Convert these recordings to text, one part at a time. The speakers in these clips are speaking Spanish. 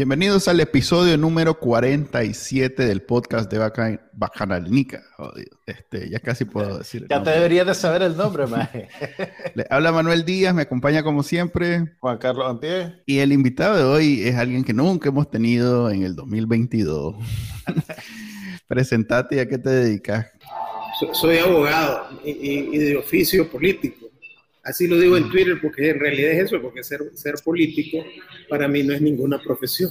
Bienvenidos al episodio número 47 del podcast de Bacanalnica. Este, ya casi puedo decir. Ya te deberías de saber el nombre, Maje. Le habla Manuel Díaz, me acompaña como siempre. Juan Carlos Ampie. Y el invitado de hoy es alguien que nunca hemos tenido en el 2022. Presentate y a qué te dedicas. Soy abogado y de oficio político. Así lo digo en mm. Twitter porque en realidad es eso, porque ser, ser político para mí no es ninguna profesión.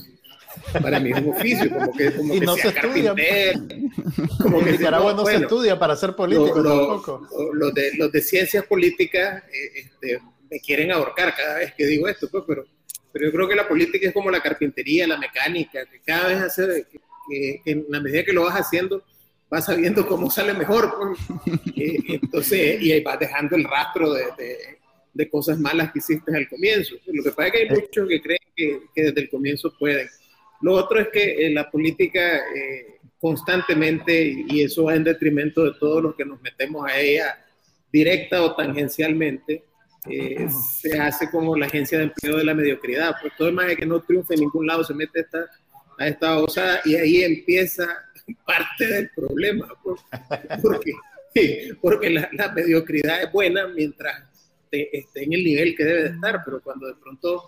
Para mí es un oficio, como que, como y no se estudia. Como que en Nicaragua no, se estudia para ser político tampoco. Los de, los de ciencias políticas eh, este, me quieren ahorcar cada vez que digo esto, pues, pero, pero yo creo que la política es como la carpintería, la mecánica, que cada vez hace, que, que en la medida que lo vas haciendo, vas sabiendo cómo sale mejor. Pues. entonces, y ahí vas dejando el rastro de, de, cosas malas que hiciste al comienzo. Lo que pasa es que hay muchos que creen que, que desde el comienzo pueden. Lo otro es que en la política eh, constantemente, y eso va en detrimento de todos los que nos metemos a ella directa o tangencialmente, eh, se hace como la agencia de empleo de la mediocridad. Pues todo el más que no triunfa en ningún lado se mete a esta, a esta osada y ahí empieza parte del problema, porque, porque la, mediocridad es buena mientras esté en el nivel que debe de estar, pero cuando de pronto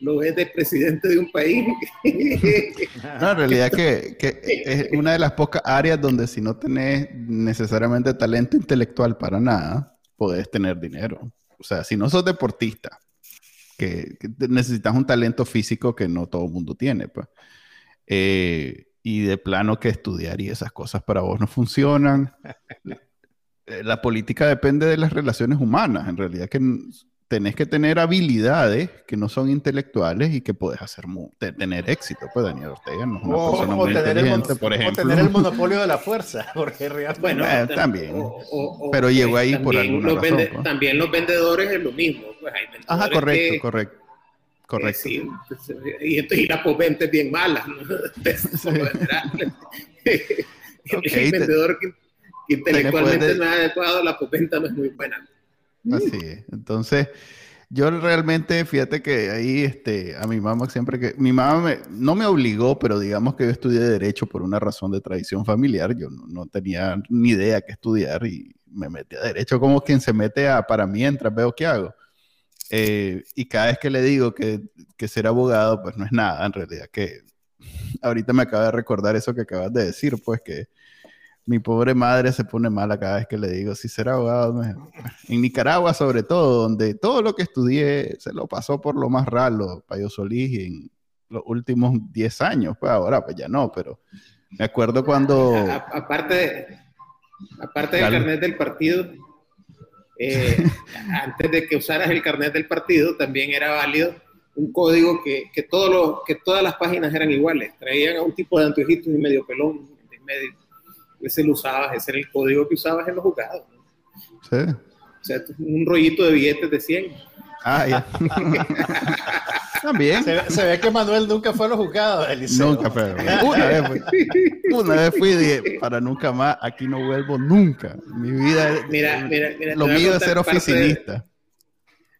lo ves de presidente de un país. No, en realidad que, que, es una de las pocas áreas donde si no tenés necesariamente talento intelectual para nada, podés tener dinero. O sea, si no sos deportista, que, necesitas un talento físico que no todo el mundo tiene, pues. Eh, y de plano que estudiar y esas cosas para vos no funcionan. La política depende de las relaciones humanas, en realidad que tenés que tener habilidades que no son intelectuales y que podés hacer tener éxito. Pues Daniel Ortega no es una persona muy inteligente, por ejemplo. O tener el monopolio de la fuerza, porque realmente... Bueno, eh, también. pero llegó ahí por alguna razón. Pues. También los vendedores es lo mismo. Pues Ajá, correcto, correcto. Correcto. Sí, pues, y, y, la posventa es bien mala. ¿no? el vendedor que, intelectualmente no es adecuado, la posventa no es muy buena. Así es. Entonces, yo realmente, fíjate que ahí, este, a mi mamá siempre que, mi mamá me, no me obligó, pero digamos que yo estudié Derecho por una razón de tradición familiar. Yo no, no tenía ni idea qué estudiar y me metí a Derecho como quien se mete a para mientras veo qué hago. Eh, y cada vez que le digo que, que, ser abogado, pues no es nada, en realidad, que ahorita me acaba de recordar eso que acabas de decir, pues que mi pobre madre se pone mala cada vez que le digo, si ser abogado, en Nicaragua sobre todo, donde todo lo que estudié se lo pasó por lo más raro, Payo Solís, en los últimos 10 años, pues ahora pues ya no, pero me acuerdo cuando... aparte, aparte del carnet del partido, eh, antes de que usaras el carnet del partido, también era válido un código que, que, que todas las páginas eran iguales. Traían un tipo de anteojitos y medio pelón medio. Ese lo usabas, ese era el código que usabas en los juzgados. Sí. O sea, un rollito de billetes de 100. Ah, ya. También. Se, ve que Manuel nunca fue a los juzgados del Nunca fue. Una vez fui. Una vez fui y dije, para nunca más, aquí no vuelvo nunca. Mi vida es. Mira, mira, mira, lo mío es ser oficinista.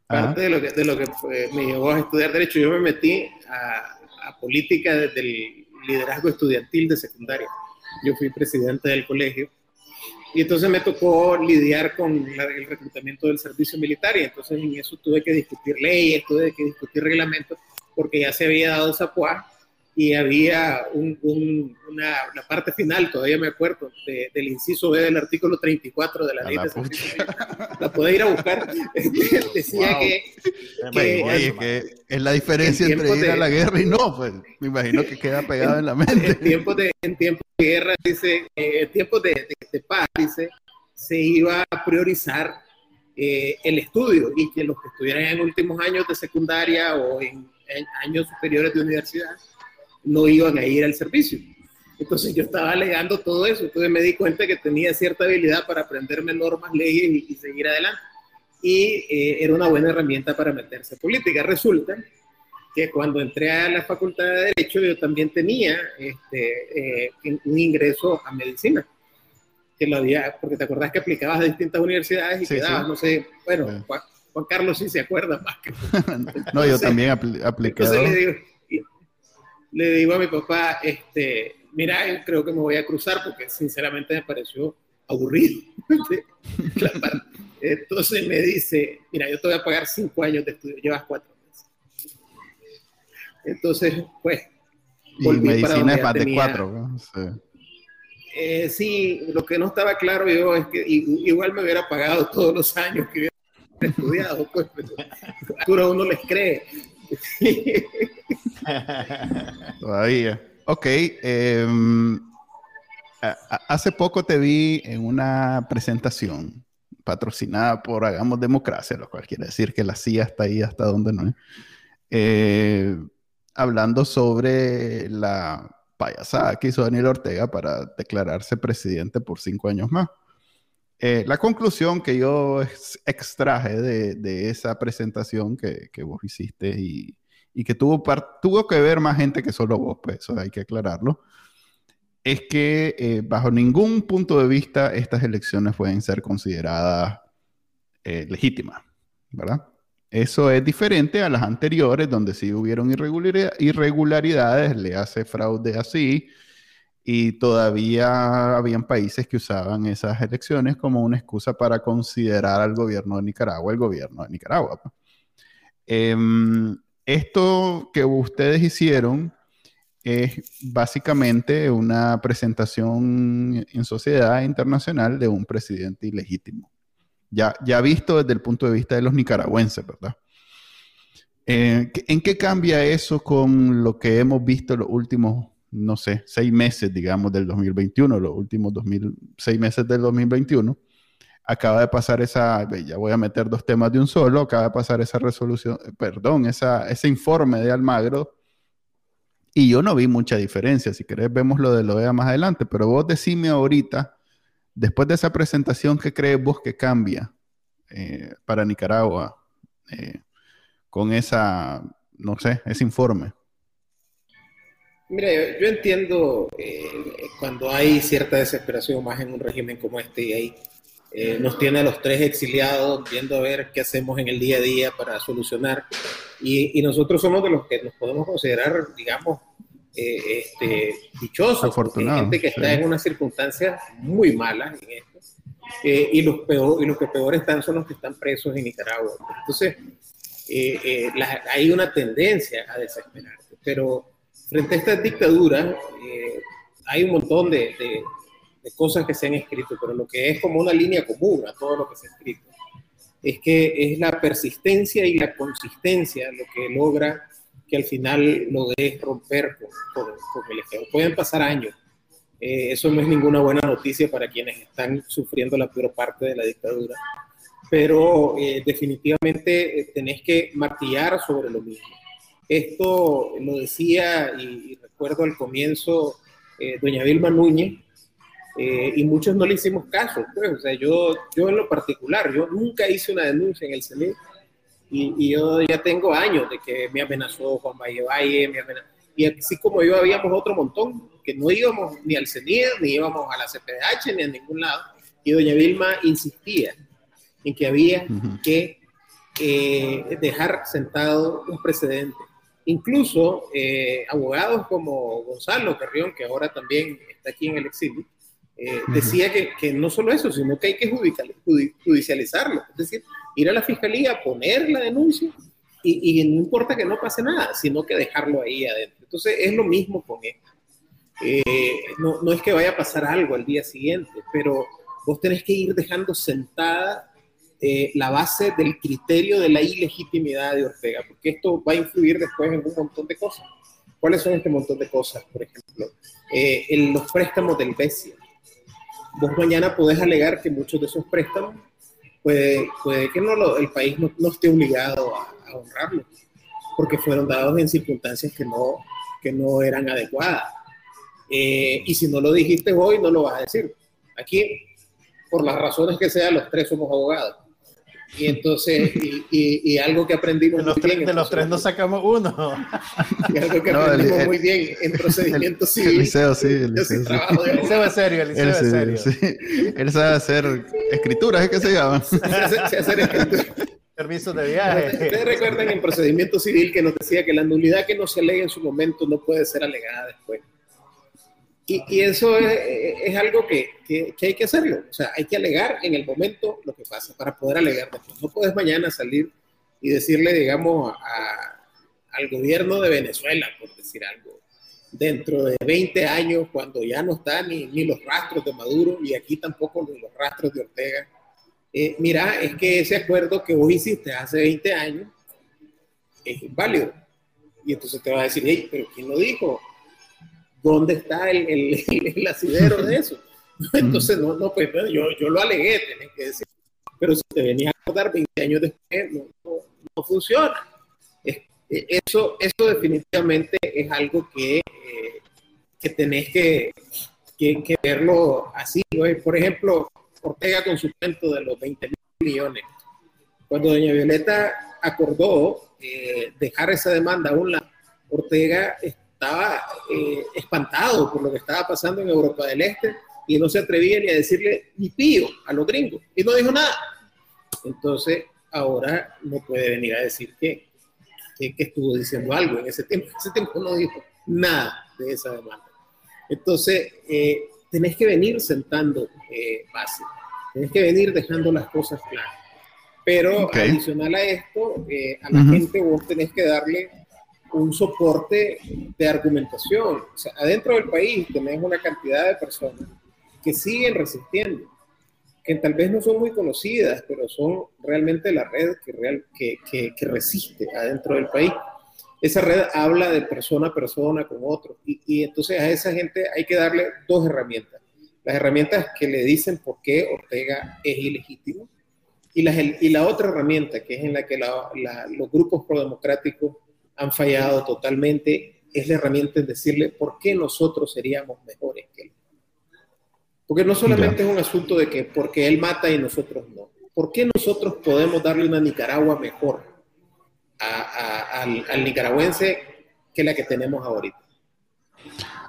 Parte de, lo que, de lo que me llevó a estudiar Derecho, yo me metí a, a política desde el liderazgo estudiantil de secundaria. Yo fui presidente del colegio y entonces me tocó lidiar con el reclutamiento del servicio militar y entonces en eso tuve que discutir leyes, tuve que discutir reglamentos, porque ya se había dado esa y había una, la parte final, todavía me acuerdo, del inciso B del artículo 34 de la ley de servicio. La pude ir a buscar. Decía que, que, es la diferencia entre ir a la guerra y no, pues me imagino que queda pegado en, la mente. En tiempos de, en de guerra, dice, eh, en tiempos de, de, paz, dice, se iba a priorizar eh, el estudio y que los que estuvieran en últimos años de secundaria o en, en años superiores de universidad no iban a ir al servicio. Entonces yo estaba alegando todo eso, entonces me di cuenta que tenía cierta habilidad para aprenderme normas, leyes y, seguir adelante. Y eh, era una buena herramienta para meterse en política. Resulta que cuando entré a la Facultad de Derecho yo también tenía este, eh, un ingreso a medicina. Que lo había, porque te acordás que aplicabas a distintas universidades y quedabas, no sé, bueno, Juan, Carlos sí se acuerda más que. no, yo también apliqué. le digo, le digo a mi papá, este, mira, creo que me voy a cruzar porque sinceramente me pareció aburrido. Entonces me dice, mira, yo te voy a pagar cinco años de estudio, llevas cuatro meses. Entonces, pues... Y medicina es de cuatro, Sí. Eh, sí, lo que no estaba claro yo es que igual me hubiera pagado todos los años que hubiera estudiado, pues, pero uno les cree. Todavía. Ok. Em, hace poco te vi en una presentación patrocinada por Hagamos Democracia, lo cual quiere decir que la CIA está ahí hasta donde no es. Eh, hablando sobre la payasada que hizo Daniel Ortega para declararse presidente por cinco años más. Eh, la conclusión que yo extraje de, esa presentación que, que, vos hiciste y, y que tuvo, tuvo que ver más gente que solo vos, pues eso hay que aclararlo, es que eh, bajo ningún punto de vista estas elecciones pueden ser consideradas eh, legítimas, ¿verdad? Eso es diferente a las anteriores, donde sí hubieron irregularidades, le hace fraude así, y todavía habían países que usaban esas elecciones como una excusa para considerar al gobierno de Nicaragua el gobierno de Nicaragua. Pues. Em, esto que ustedes hicieron es básicamente una presentación en sociedad internacional de un presidente ilegítimo. Ya, ya visto desde el punto de vista de los nicaragüenses, ¿verdad? Eh, ¿En qué cambia eso con lo que hemos visto los últimos, no sé, seis meses, digamos, del 2021, los últimos seis meses del 2021? acaba de pasar esa, ya voy a meter dos temas de un solo, acaba de pasar esa resolución, perdón, esa, ese informe de Almagro, y yo no vi mucha diferencia, si querés vemos lo de lo OEA más adelante, pero vos decime ahorita, después de esa presentación, ¿qué crees vos que cambia eh, para Nicaragua eh, con esa, no sé, ese informe? Mira, yo, entiendo eh, cuando hay cierta desesperación más en un régimen como este y hay eh, nos tiene a los tres exiliados viendo a ver qué hacemos en el día a día para solucionar. Y, nosotros somos de los que nos podemos considerar, digamos, eh, este, dichosos, gente que está en unas circunstancias muy malas en esto. Eh, y, los peor, y los que peor están son los que están presos en Nicaragua. Entonces, hay una tendencia a desesperarse. Pero frente a esta dictadura, hay un montón de cosas que se han escrito, pero lo que es como una línea común a todo lo que se ha escrito, es que es la persistencia y la consistencia lo que logra que al final lo de romper con, el Estado. Pueden pasar años. Eh, eso no es ninguna buena noticia para quienes están sufriendo la peor parte de la dictadura. Pero eh, definitivamente eh, tenés que martillar sobre lo mismo. Esto lo decía y, recuerdo al comienzo doña Vilma Núñez, eh, y muchos no le hicimos caso, pues, o sea, yo, yo en lo particular, yo nunca hice una denuncia en el CENIT y, y, yo ya tengo años de que me amenazó Juan Valle Valle, me amenazó, y así como yo habíamos otro montón, que no íbamos ni al CENIT, ni íbamos a la CPDH, ni a ningún lado, y doña Vilma insistía en que había que eh, dejar sentado un precedente. Incluso eh, abogados como Gonzalo Carrión, que ahora también está aquí en el exilio, eh, decía que, que, no solo eso, sino que hay que judicializarlo, es decir, ir a la fiscalía, poner la denuncia y, y, no importa que no pase nada, sino que dejarlo ahí adentro. Entonces es lo mismo con esto. Eh, no, no, es que vaya a pasar algo al día siguiente, pero vos tenés que ir dejando sentada eh, la base del criterio de la ilegitimidad de Ortega, porque esto va a influir después en un montón de cosas. ¿Cuáles son este montón de cosas? Por ejemplo, en los préstamos del BESIA vos mañana podés alegar que muchos de esos préstamos puede, puede que no el país no, esté obligado a, honrarlos, porque fueron dados en circunstancias que no, que no eran adecuadas. Eh, y si no lo dijiste hoy, no lo vas a decir. Aquí, por las razones que sean, los tres somos abogados. Y entonces, y, y, algo que aprendimos de los, muy bien, de los tres nos sacamos uno. Y algo que aprendimos muy bien en procedimiento civil. El liceo, sí. El liceo, sí. el liceo es serio, el liceo es serio. Sí. Él sabe hacer escrituras, ¿es que se llama? Se hace, hacer escrituras. Permisos de viaje. Ustedes recuerdan en procedimiento civil que nos decía que la nulidad que no se alega en su momento no puede ser alegada después. Y, y eso es, es algo que, que, que, hay que hacerlo. O sea, hay que alegar en el momento lo que pasa para poder alegar después. No puedes mañana salir y decirle, digamos, a, al gobierno de Venezuela, por decir algo, dentro de 20 años, cuando ya no están ni, ni los rastros de Maduro y aquí tampoco ni los rastros de Ortega. Eh, mira, es que ese acuerdo que vos hiciste hace 20 años es inválido. Y entonces te va a decir, hey, pero ¿quién lo dijo? ¿Dónde está el, el, el asidero de eso? Entonces, no, no, pues yo, yo lo alegué, tenés que decir. Pero si te venía a acordar 20 años después, no, no, no funciona. Es, eso, eso definitivamente es algo que, eh, que tenés que, que, que, verlo así. ¿no? Por ejemplo, Ortega con su cuento de los 20 mil millones. Cuando doña Violeta acordó eh, dejar esa demanda a un lado, Ortega estaba eh, espantado por lo que estaba pasando en Europa del Este y no se atrevía ni a decirle ni pío a los gringos y no dijo nada. Entonces, ahora no puede venir a decir que, que, que estuvo diciendo algo en ese tiempo. En ese tiempo no dijo nada de esa demanda. Entonces, eh, tenés que venir sentando eh, base, tenés que venir dejando las cosas claras. Pero okay. adicional a esto, eh, a la uh -huh. gente vos tenés que darle un soporte de argumentación. O sea, adentro del país tenemos una cantidad de personas que siguen resistiendo, que tal vez no son muy conocidas, pero son realmente la red que, real, que, que, que resiste adentro del país. Esa red habla de persona a persona con otro y, y entonces a esa gente hay que darle dos herramientas. Las herramientas que le dicen por qué Ortega es ilegítimo y la, y la otra herramienta que es en la que la, la, los grupos prodemocráticos han fallado totalmente, es la herramienta en decirle por qué nosotros seríamos mejores que él. Porque no solamente es un asunto de que porque él mata y nosotros no. ¿Por qué nosotros podemos darle una Nicaragua mejor a, a, al, al, nicaragüense que la que tenemos ahorita?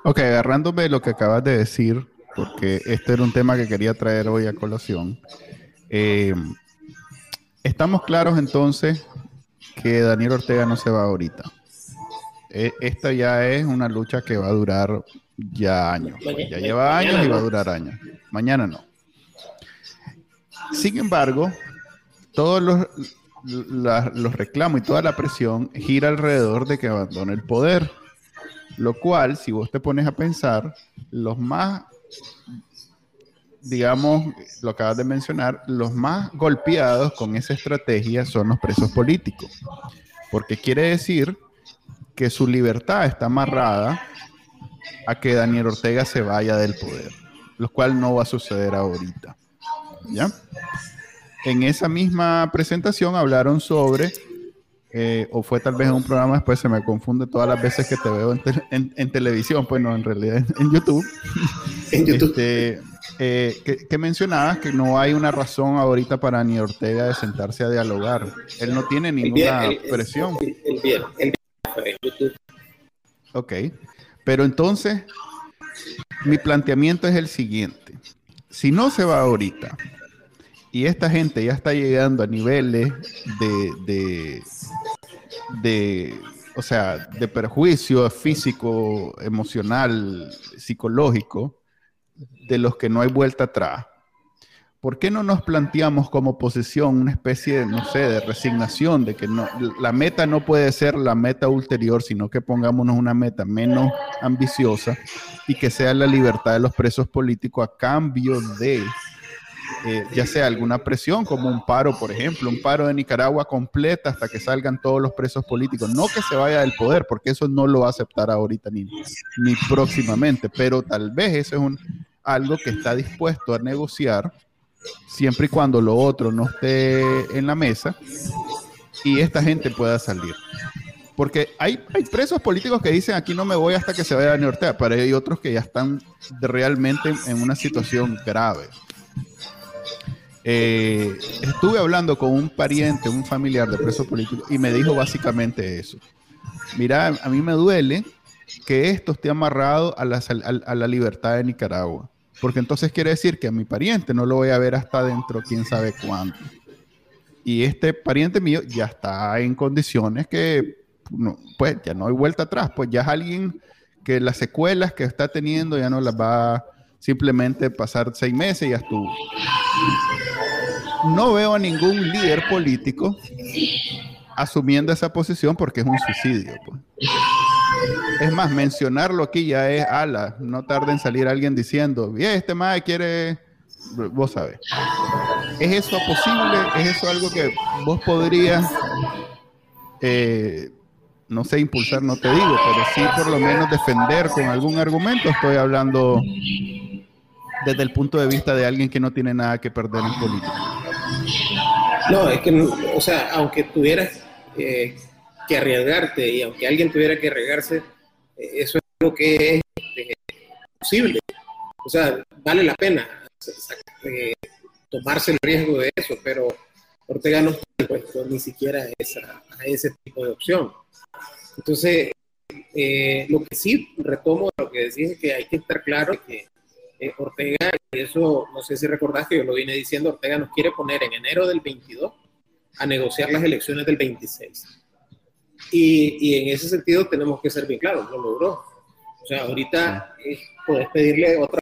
Ok, agarrándome lo que acabas de decir, porque este era un tema que quería traer hoy a colación. Eh, estamos claros entonces que Daniel Ortega no se va ahorita. E, esta ya es una lucha que va a durar ya años. Ya lleva años y va a durar años. Mañana no. Sin embargo, todos los, la, los reclamos y toda la presión gira alrededor de que abandone el poder. Lo cual, si vos te pones a pensar, los más digamos, lo acabas de mencionar, los más golpeados con esa estrategia son los presos políticos, porque quiere decir que su libertad está amarrada a que Daniel Ortega se vaya del poder, lo cual no va a suceder ahorita. ¿Ya? En esa misma presentación hablaron sobre, eh, o fue tal vez en un programa, después se me confunde todas las veces que te veo en, te en, en televisión, pues no, en realidad en, en YouTube. En YouTube. Este, eh, que, que, mencionabas que no hay una razón ahorita para ni Ortega de sentarse a dialogar. Él no tiene ninguna el bien, el, presión. El, bien, bien. Ok, pero entonces mi planteamiento es el siguiente. Si no se va ahorita y esta gente ya está llegando a niveles de, de, de o sea, de perjuicio físico, emocional, psicológico, de los que no hay vuelta atrás. ¿Por qué no nos planteamos como posición una especie de, no sé, de resignación, de que no, la meta no puede ser la meta ulterior, sino que pongámonos una meta menos ambiciosa y que sea la libertad de los presos políticos a cambio de, eh, ya sea alguna presión, como un paro, por ejemplo, un paro de Nicaragua completa hasta que salgan todos los presos políticos. No que se vaya del poder, porque eso no lo va a aceptar ahorita ni, ni próximamente, pero tal vez ese es un, algo que está dispuesto a negociar siempre y cuando lo otro no esté en la mesa y esta gente pueda salir. Porque hay, hay, presos políticos que dicen aquí no me voy hasta que se vaya Daniel Ortega, pero hay otros que ya están realmente en una situación grave. Eh, estuve hablando con un pariente, un familiar de preso político, y me dijo básicamente eso. Mira, a mí me duele que esto esté amarrado a la, libertad de Nicaragua, porque entonces quiere decir que a mi pariente no lo voy a ver hasta dentro, quién sabe cuándo. Y este pariente mío ya está en condiciones que pues ya no hay vuelta atrás, pues ya es alguien que las secuelas que está teniendo ya no las va simplemente pasar seis meses y ya estuvo. No veo a ningún líder político asumiendo esa posición porque es un suicidio. Es más, mencionarlo aquí ya es ala. No tarda en salir alguien diciendo, bien, este más quiere, vos sabés. ¿Es eso posible? ¿Es eso algo que vos podrías eh, no sé, impulsar no te digo, pero sí por lo menos defender con algún argumento. Estoy hablando desde el punto de vista de alguien que no tiene nada que perder en política. No, es que, o sea, aunque tuvieras eh, que arriesgarte y aunque alguien tuviera que arriesgarse, eh, eso es lo que es este, posible. O sea, vale la pena eh, tomarse el riesgo de eso, pero Ortega no está dispuesto ni siquiera a ese tipo de opción. Entonces, eh, lo que sí retomo lo que decís es que hay que estar claro que eh, Ortega, y eso no sé si recordás que yo lo vine diciendo, Ortega nos quiere poner en enero del 22 a negociar las elecciones del 26. Y, y en ese sentido tenemos que ser bien claros, lo logró. O sea, ahorita eh, puedes pedirle otra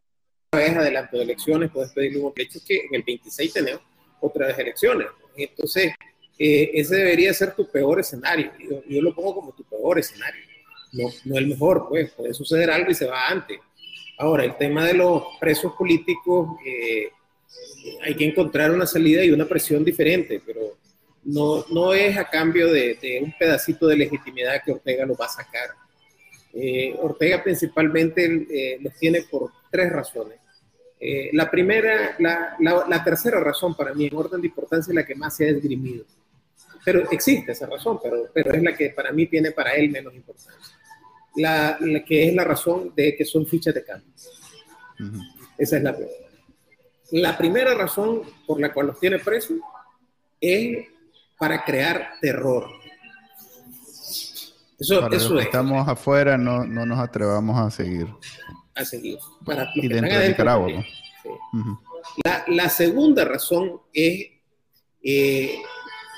vez adelanto de elecciones, puedes pedirle un hecho que en el 26 tenemos otra vez elecciones. Entonces, eh, ese debería ser tu peor escenario. Yo, lo pongo como tu peor escenario, no, no el mejor, pues puede suceder algo y se va antes. Ahora, el tema de los presos políticos, eh, hay que encontrar una salida y una presión diferente, pero no, no es a cambio de, un pedacito de legitimidad que Ortega lo va a sacar. Eh, Ortega principalmente los tiene por tres razones. la primera, la, la, la, tercera razón para mí en orden de importancia es la que más se ha esgrimido pero existe esa razón, pero, pero es la que para mí tiene para él menos importancia. La, que es la razón de que son fichas de cambio. Esa es la primera. La primera razón por la cual los tiene presos es para crear terror. Eso, para eso los que estamos afuera, no, no, nos atrevamos a seguir. A seguir. Para y dentro de Nicaragua. la, la, segunda razón es eh,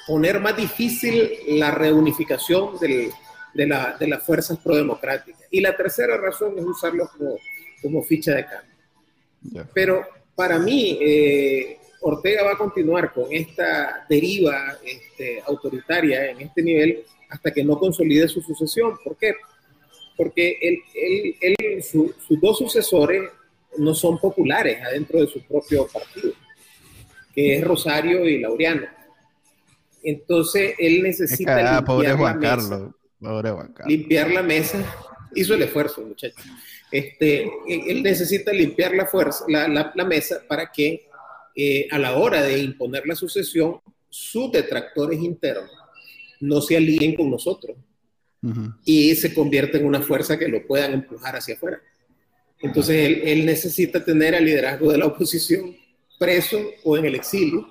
poner más difícil la reunificación del, de, la, de, las fuerzas prodemocráticas. Y la tercera razón es usarlo como, como ficha de cambio. Pero para mí, eh, Ortega va a continuar con esta deriva este, autoritaria en este nivel hasta que no consolide su sucesión. ¿Por qué? Porque él, él, él sus dos sucesores no son populares adentro de su propio partido, que es Rosario y Laureano. Entonces él necesita limpiar pobre Juan Carlos, pobre limpiar la mesa. Hizo el esfuerzo, muchachos. Este, él necesita limpiar la, fuerza, la, la, mesa para que eh, a la hora de imponer la sucesión, sus detractores internos no se alíen con nosotros y se convierta en una fuerza que lo puedan empujar hacia afuera. Entonces él, él necesita tener al liderazgo de la oposición preso o en el exilio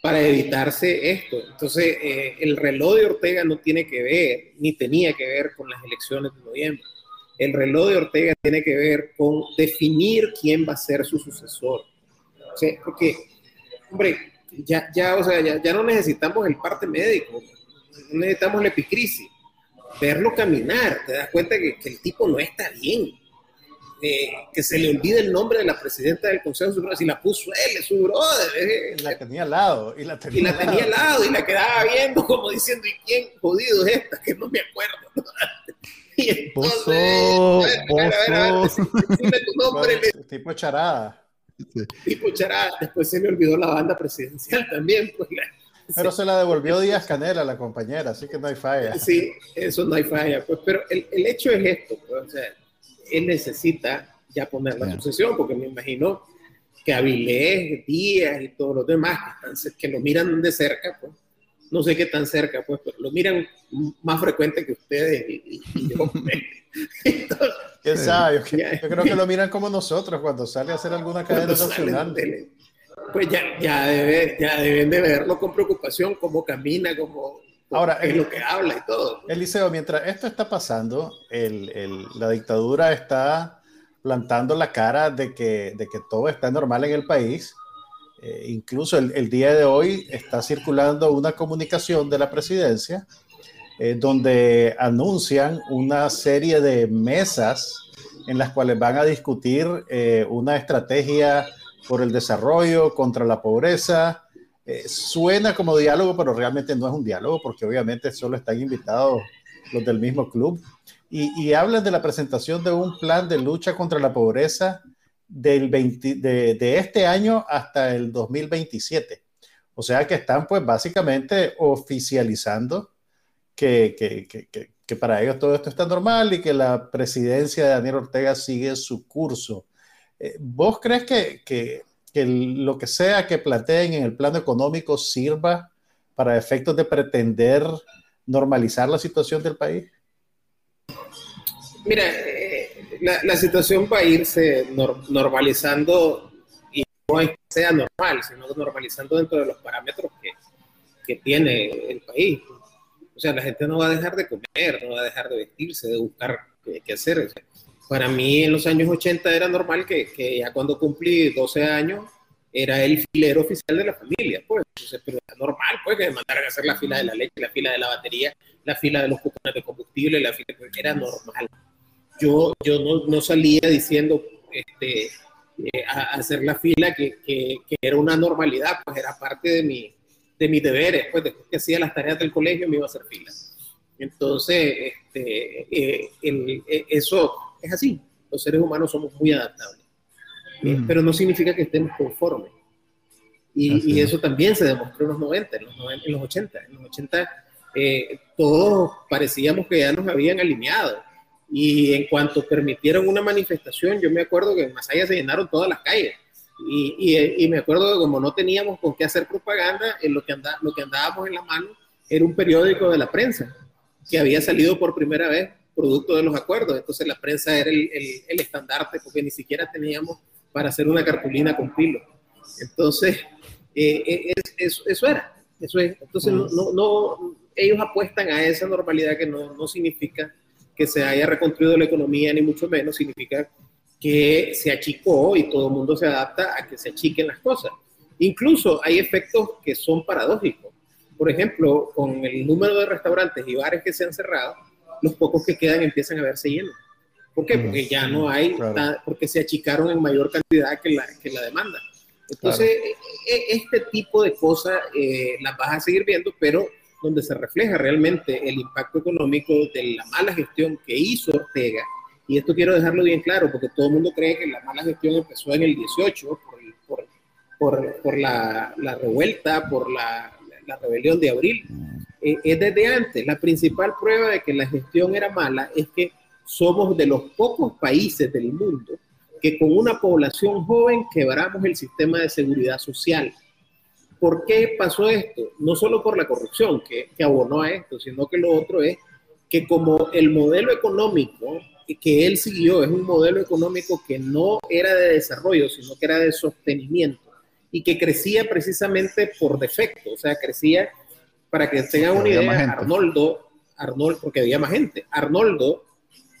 para evitarse esto. Entonces, eh, el reloj de Ortega no tiene que ver, ni tenía que ver con las elecciones de noviembre. El reloj de Ortega tiene que ver con definir quién va a ser su sucesor. O sea, porque, hombre, ya, ya, o sea, ya, no necesitamos el parte médico, no necesitamos la epicrisis. Verlo caminar, te das cuenta que, que el tipo no está bien que se le olvide el nombre de la presidenta del Consejo Supremo, si la puso él, es su brother. Eh. La tenía al lado. Y la tenía, y la tenía al lado y la quedaba viendo como diciendo, ¿y quién jodido es esta? Que no me acuerdo. Y entonces, Pozo, tu nombre. tipo charada. Tipo charada. Después se le olvidó la banda presidencial también. Pues, pero se la devolvió Díaz Canela, la compañera, así que no hay falla. Sí, eso no hay falla. Pues, pero el, el hecho es esto, pues, o sea, él necesita ya poner la sucesión, porque me imagino que Avilés, Díaz y todos los demás que, están, que lo miran de cerca, pues, no sé qué tan cerca, pues, pero lo miran más frecuente que ustedes y, yo. ¿Quién sabe? Yo, creo que lo miran como nosotros cuando sale a hacer alguna cadena nacional. Pues ya, ya, ya deben de verlo con preocupación, cómo camina, cómo, Ahora, es lo que habla y todo. Eliseo, mientras esto está pasando, el, el, la dictadura está plantando la cara de que, de que todo está normal en el país eh, incluso el, día de hoy está circulando una comunicación de la presidencia eh, donde anuncian una serie de mesas en las cuales van a discutir eh, una estrategia por el desarrollo, contra la pobreza. Suena como diálogo, pero realmente no es un diálogo porque obviamente solo están invitados los del mismo club. Y, hablan de la presentación de un plan de lucha contra la pobreza del de, este año hasta el 2027. O sea que están pues básicamente oficializando que, para ellos todo esto está normal y que la presidencia de Daniel Ortega sigue su curso. Eh, ¿Vos crees que, lo que sea que planteen en el plano económico sirva para efectos de pretender normalizar la situación del país? Mira, la, situación va a irse normalizando y no es que sea normal, sino normalizando dentro de los parámetros que, que tiene el país. O sea, la gente no va a dejar de comer, no va a dejar de vestirse, de buscar qué, hacer. Para mí en los años 80 era normal que, que, ya cuando cumplí 12 años era el filero oficial de la familia, pues. pero era normal, pues, que me mandaran a hacer la fila de la leche, la fila de la batería, la fila de los cupones de combustible, la fila, era normal yo, yo no, no salía diciendo este, eh, a, hacer la fila que, que, era una normalidad, pues era parte de, mi, de mis deberes. Pues después que hacía las tareas del colegio me iba a hacer fila. Entonces, este, eh, eh, eso es así. Los seres humanos somos muy adaptables. Mm. Pero no significa que estemos conformes. Y, y, eso también se demostró en los 90, en los, en los 80. En los 80 todos parecíamos que ya nos habían alineado y en cuanto permitieron una manifestación, yo me acuerdo que en Masaya se llenaron todas las calles. Y, y, me acuerdo que como no teníamos con qué hacer propaganda, en lo, que anda, lo que andábamos en la mano era un periódico de la prensa que había salido por primera vez producto de los acuerdos. Entonces la prensa era el, el, estandarte porque ni siquiera teníamos para hacer una cartulina con pilo. Entonces, eh, eh, eso era. Eso es. Entonces, no, no, no, ellos apuestan a esa normalidad que no, no significa que se haya reconstruido la economía, ni mucho menos, significa que se achicó y todo el mundo se adapta a que se achiquen las cosas. Incluso hay efectos que son paradójicos. Por ejemplo, con el número de restaurantes y bares que se han cerrado, los pocos que quedan empiezan a verse llenos. ¿Por qué? Porque ya no hay, porque se achicaron en mayor cantidad que la, que la demanda. Entonces, e, e, este tipo de cosas eh, las vas a seguir viendo, pero donde se refleja realmente el impacto económico de la mala gestión que hizo Ortega. Y esto quiero dejarlo bien claro, porque todo el mundo cree que la mala gestión empezó en el 18 por, por, por, la, la, revuelta, por la, la, rebelión de abril. Eh, es desde antes. La principal prueba de que la gestión era mala es que somos de los pocos países del mundo que con una población joven quebramos el sistema de seguridad social. ¿Por qué pasó esto? No solo por la corrupción que, que abonó a esto, sino que lo otro es que como el modelo económico que él siguió es un modelo económico que no era de desarrollo, sino que era de sostenimiento y que crecía precisamente por defecto, o sea, crecía, para que tengan una idea, Arnoldo, Arnoldo, porque había más gente, Arnoldo,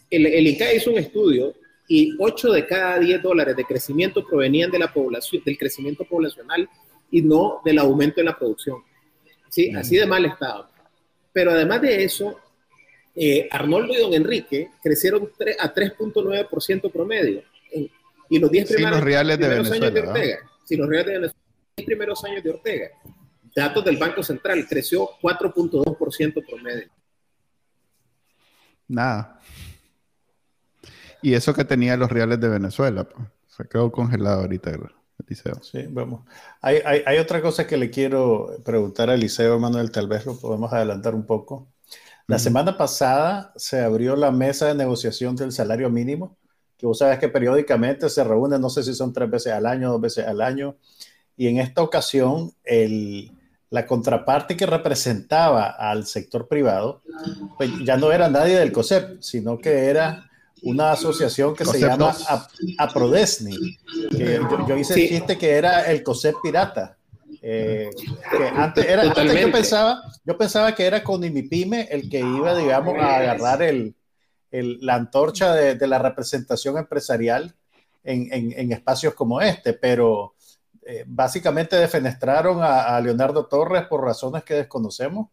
el, el INCA hizo un estudio y 8 de cada 10 dólares de crecimiento provenían de la población, del crecimiento poblacional y no del aumento en la producción. ¿sí? Así de mal estado. Pero además de eso, eh, Arnoldo y Don Enrique crecieron a 3.9% promedio. y los 10 primeros, reales de años de Ortega. Si los reales de Venezuela, los primeros años de Ortega. Datos del Banco Central, creció 4.2% promedio. Nada. Y eso que tenía los reales de Venezuela, pues, se quedó congelado ahorita. Sí, vamos. Hay, hay, hay, otra cosa que le quiero preguntar a Eliseo, Manuel, tal vez lo podemos adelantar un poco. La semana pasada se abrió la mesa de negociación del salario mínimo, que vos sabes que periódicamente se reúne, no sé si son tres veces al año, dos veces al año, y en esta ocasión el, la contraparte que representaba al sector privado, pues ya no era nadie del COSEP, sino que era una asociación que se llama APRODESNI. yo, hice el chiste que era el COSEP pirata. Eh, antes, era, yo, pensaba, yo pensaba que era con Imipime el que iba, digamos, a agarrar el, la antorcha de, la representación empresarial en, espacios como este, pero eh, básicamente defenestraron a, Leonardo Torres por razones que desconocemos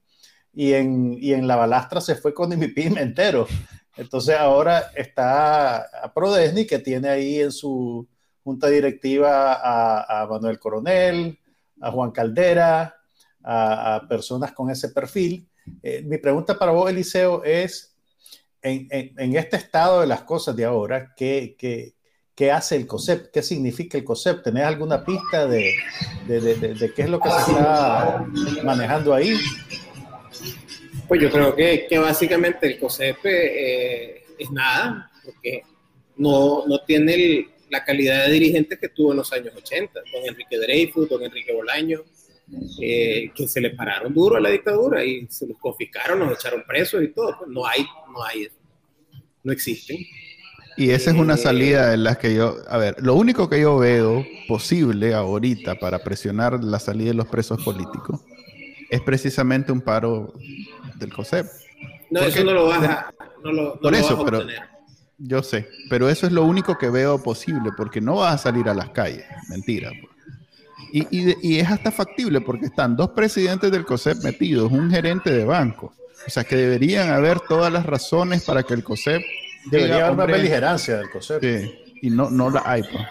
y en, y en la balastra se fue con Imipime entero. Entonces ahora está a Prodesni, que tiene ahí en su junta directiva a, Manuel Coronel, a Juan Caldera, a, personas con ese perfil. Eh, mi pregunta para vos, Eliseo, es, en, en, este estado de las cosas de ahora, ¿qué, qué, qué hace el COSEP? ¿Qué significa el COSEP? ¿Tenés alguna pista de, de, de, qué es lo que se está manejando ahí? Pues yo creo que, que básicamente el COSEP eh, es nada, porque no, no tiene la calidad de dirigente que tuvo en los años 80, don Enrique Dreyfus, don Enrique Bolaño, eh, que se le pararon duro a la dictadura y se los confiscaron, los echaron presos y todo. Pues no hay, no hay. No existen. Y esa es una eh, salida en la que yo, a ver, lo único que yo veo posible ahorita para presionar la salida de los presos políticos es precisamente un paro del COSEP. No, eso no lo vas a, no lo, por eso, pero yo sé, pero eso es lo único que veo posible, porque no vas a salir a las calles, mentira. Pues. Y, y, es hasta factible porque están dos presidentes del COSEP metidos, un gerente de banco. O sea que deberían haber todas las razones para que el COSEP... Debería haber una beligerancia del COSEP. Sí, y no, no la hay. Pues.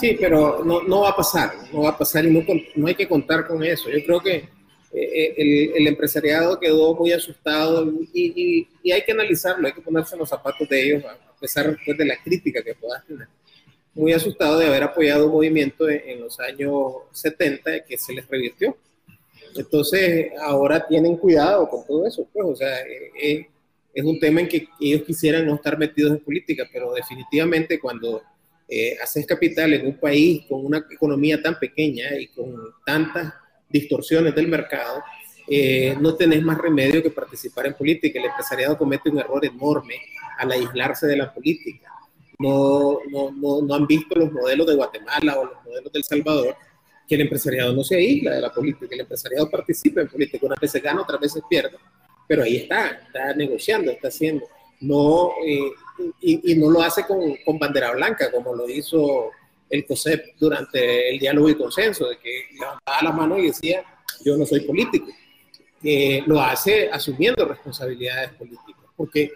Sí, pero no, no va a pasar, no va a pasar y no, no hay que contar con eso. Yo creo que eh, el, el, empresariado quedó muy asustado y, y, hay que analizarlo, hay que ponerse en los zapatos de ellos, a pesar pues, de la crítica que puedas tener. Muy asustado de haber apoyado un movimiento en, los años 70 que se les revirtió. Entonces, ahora tienen cuidado con todo eso, pues, o sea, eh, eh, es un tema en que ellos quisieran no estar metidos en política, pero definitivamente cuando haces capital en un país con una economía tan pequeña y con tantas distorsiones del mercado, eh, no tenés más remedio que participar en política. El empresariado comete un error enorme al aislarse de la política. No, no, no, no han visto los modelos de Guatemala o los modelos de El Salvador, que el empresariado no se aísla de la política, el empresariado participa en política, unas veces gana, otras veces pierde, pero ahí está, está negociando, está haciendo. No, eh, y, y, no lo hace con, con bandera blanca, como lo hizo el COSEP durante el diálogo y consenso, de que levantaba la mano y decía, yo no soy político. Eh, lo hace asumiendo responsabilidades políticas, porque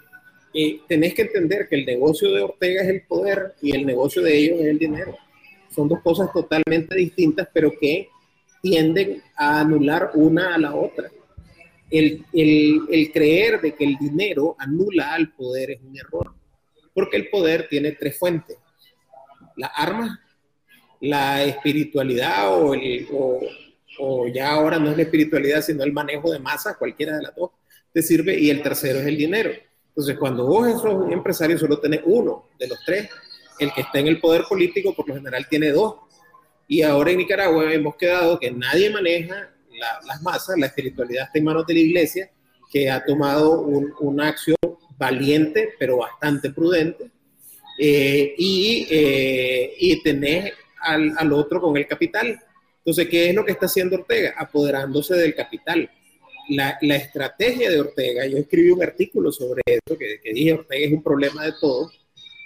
eh, tenés que entender que el negocio de Ortega es el poder y el negocio de ellos es el dinero. Son dos cosas totalmente distintas, pero que tienden a anular una a la otra. El, el, creer de que el dinero anula al poder es un error, porque el poder tiene tres fuentes. Las armas, la espiritualidad o, el, o, ya ahora no es la espiritualidad, sino el manejo de masas, cualquiera de las dos, te sirve. Y el tercero es el dinero. Entonces, cuando vos sos empresario, solo tenés uno de los tres. El que está en el poder político, por lo general, tiene dos. Y ahora en Nicaragua hemos quedado que nadie maneja las masas, la espiritualidad está en manos de la iglesia, que ha tomado una acción valiente, pero bastante prudente. Eh, y, eh, y tenés al, otro con el capital. Entonces, ¿qué es lo que está haciendo Ortega? Apoderándose del capital. La, estrategia de Ortega, yo escribí un artículo sobre eso, que, que dije Ortega es un problema de todo.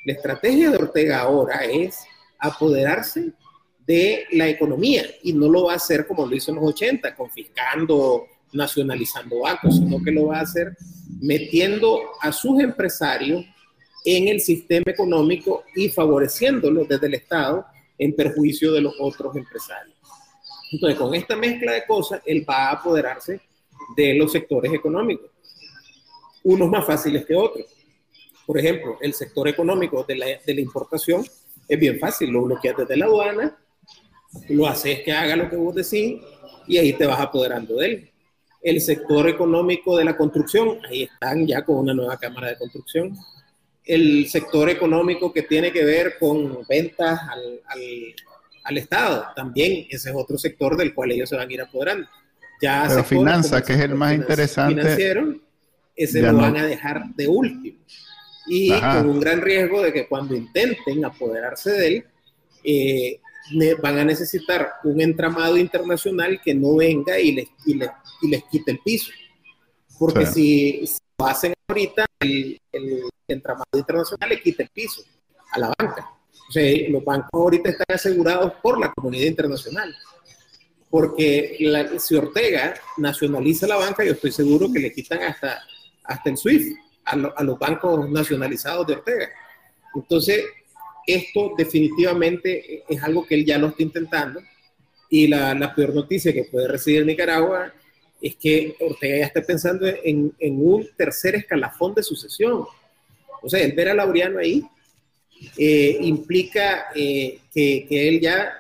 La estrategia de Ortega ahora es apoderarse de la economía y no lo va a hacer como lo hizo en los 80, confiscando, nacionalizando bancos, sino que lo va a hacer metiendo a sus empresarios en el sistema económico y favoreciéndolos desde el Estado en perjuicio de los otros empresarios. Entonces, con esta mezcla de cosas, él va a apoderarse de los sectores económicos, unos más fáciles que otros. Por ejemplo, el sector económico de la, de la importación es bien fácil, lo bloqueas desde la aduana, lo haces que haga lo que vos decís y ahí te vas apoderando de él. El sector económico de la construcción, ahí están ya con una nueva cámara de construcción el sector económico que tiene que ver con ventas al, al Estado. También ese es otro sector del cual ellos se van a ir apoderando. Ya Pero finanza, que es el más interesante. Financiero, ese lo van a dejar de último. Y con un gran riesgo de que cuando intenten apoderarse de él, eh, van a necesitar un entramado internacional que no venga y les, y les, y les quite el piso. Porque si, lo hacen ahorita, el, el, entramado internacional le quita el piso a la banca. O sea, los bancos ahorita están asegurados por la comunidad internacional. Porque si Ortega nacionaliza la banca, yo estoy seguro que le quitan hasta, hasta el SWIFT a, a los bancos nacionalizados de Ortega. Entonces, esto definitivamente es algo que él ya lo está intentando. Y la, la peor noticia que puede recibir Nicaragua es que Ortega ya está pensando en, en, un tercer escalafón de sucesión. O sea, el ver a Laureano ahí eh, implica eh, que, que, él ya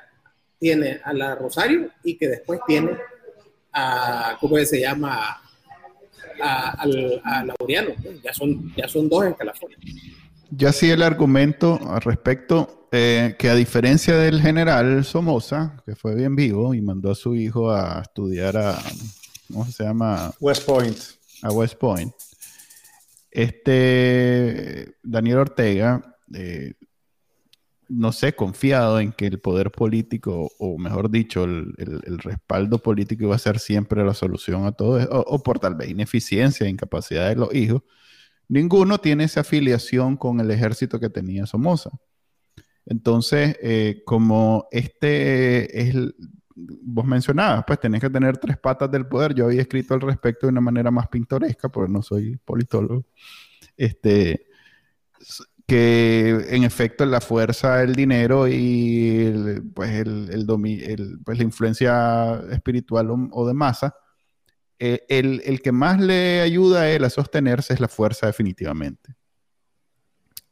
tiene a la Rosario y que después tiene a, ¿cómo se llama? A, a, Laureano. Ya son, ya son dos escalafones. Ya sí el argumento al respecto, eh, que a diferencia del general Somoza, que fue bien vivo y mandó a su hijo a estudiar a, ¿cómo se llama? West Point. A West Point. Este Daniel Ortega, eh, no sé, confiado en que el poder político, o mejor dicho, el, respaldo político iba a ser siempre la solución a todo, o, o por tal vez ineficiencia, incapacidad de los hijos, Ninguno tiene esa afiliación con el ejército que tenía Somoza. Entonces, eh, como este es, vos mencionabas, pues tenés que tener tres patas del poder. Yo había escrito al respecto de una manera más pintoresca, porque no soy politólogo. Este, que en efecto la fuerza, el dinero y pues, el, pues la influencia espiritual o de masa eh, el, que más le ayuda a él a sostenerse es la fuerza definitivamente.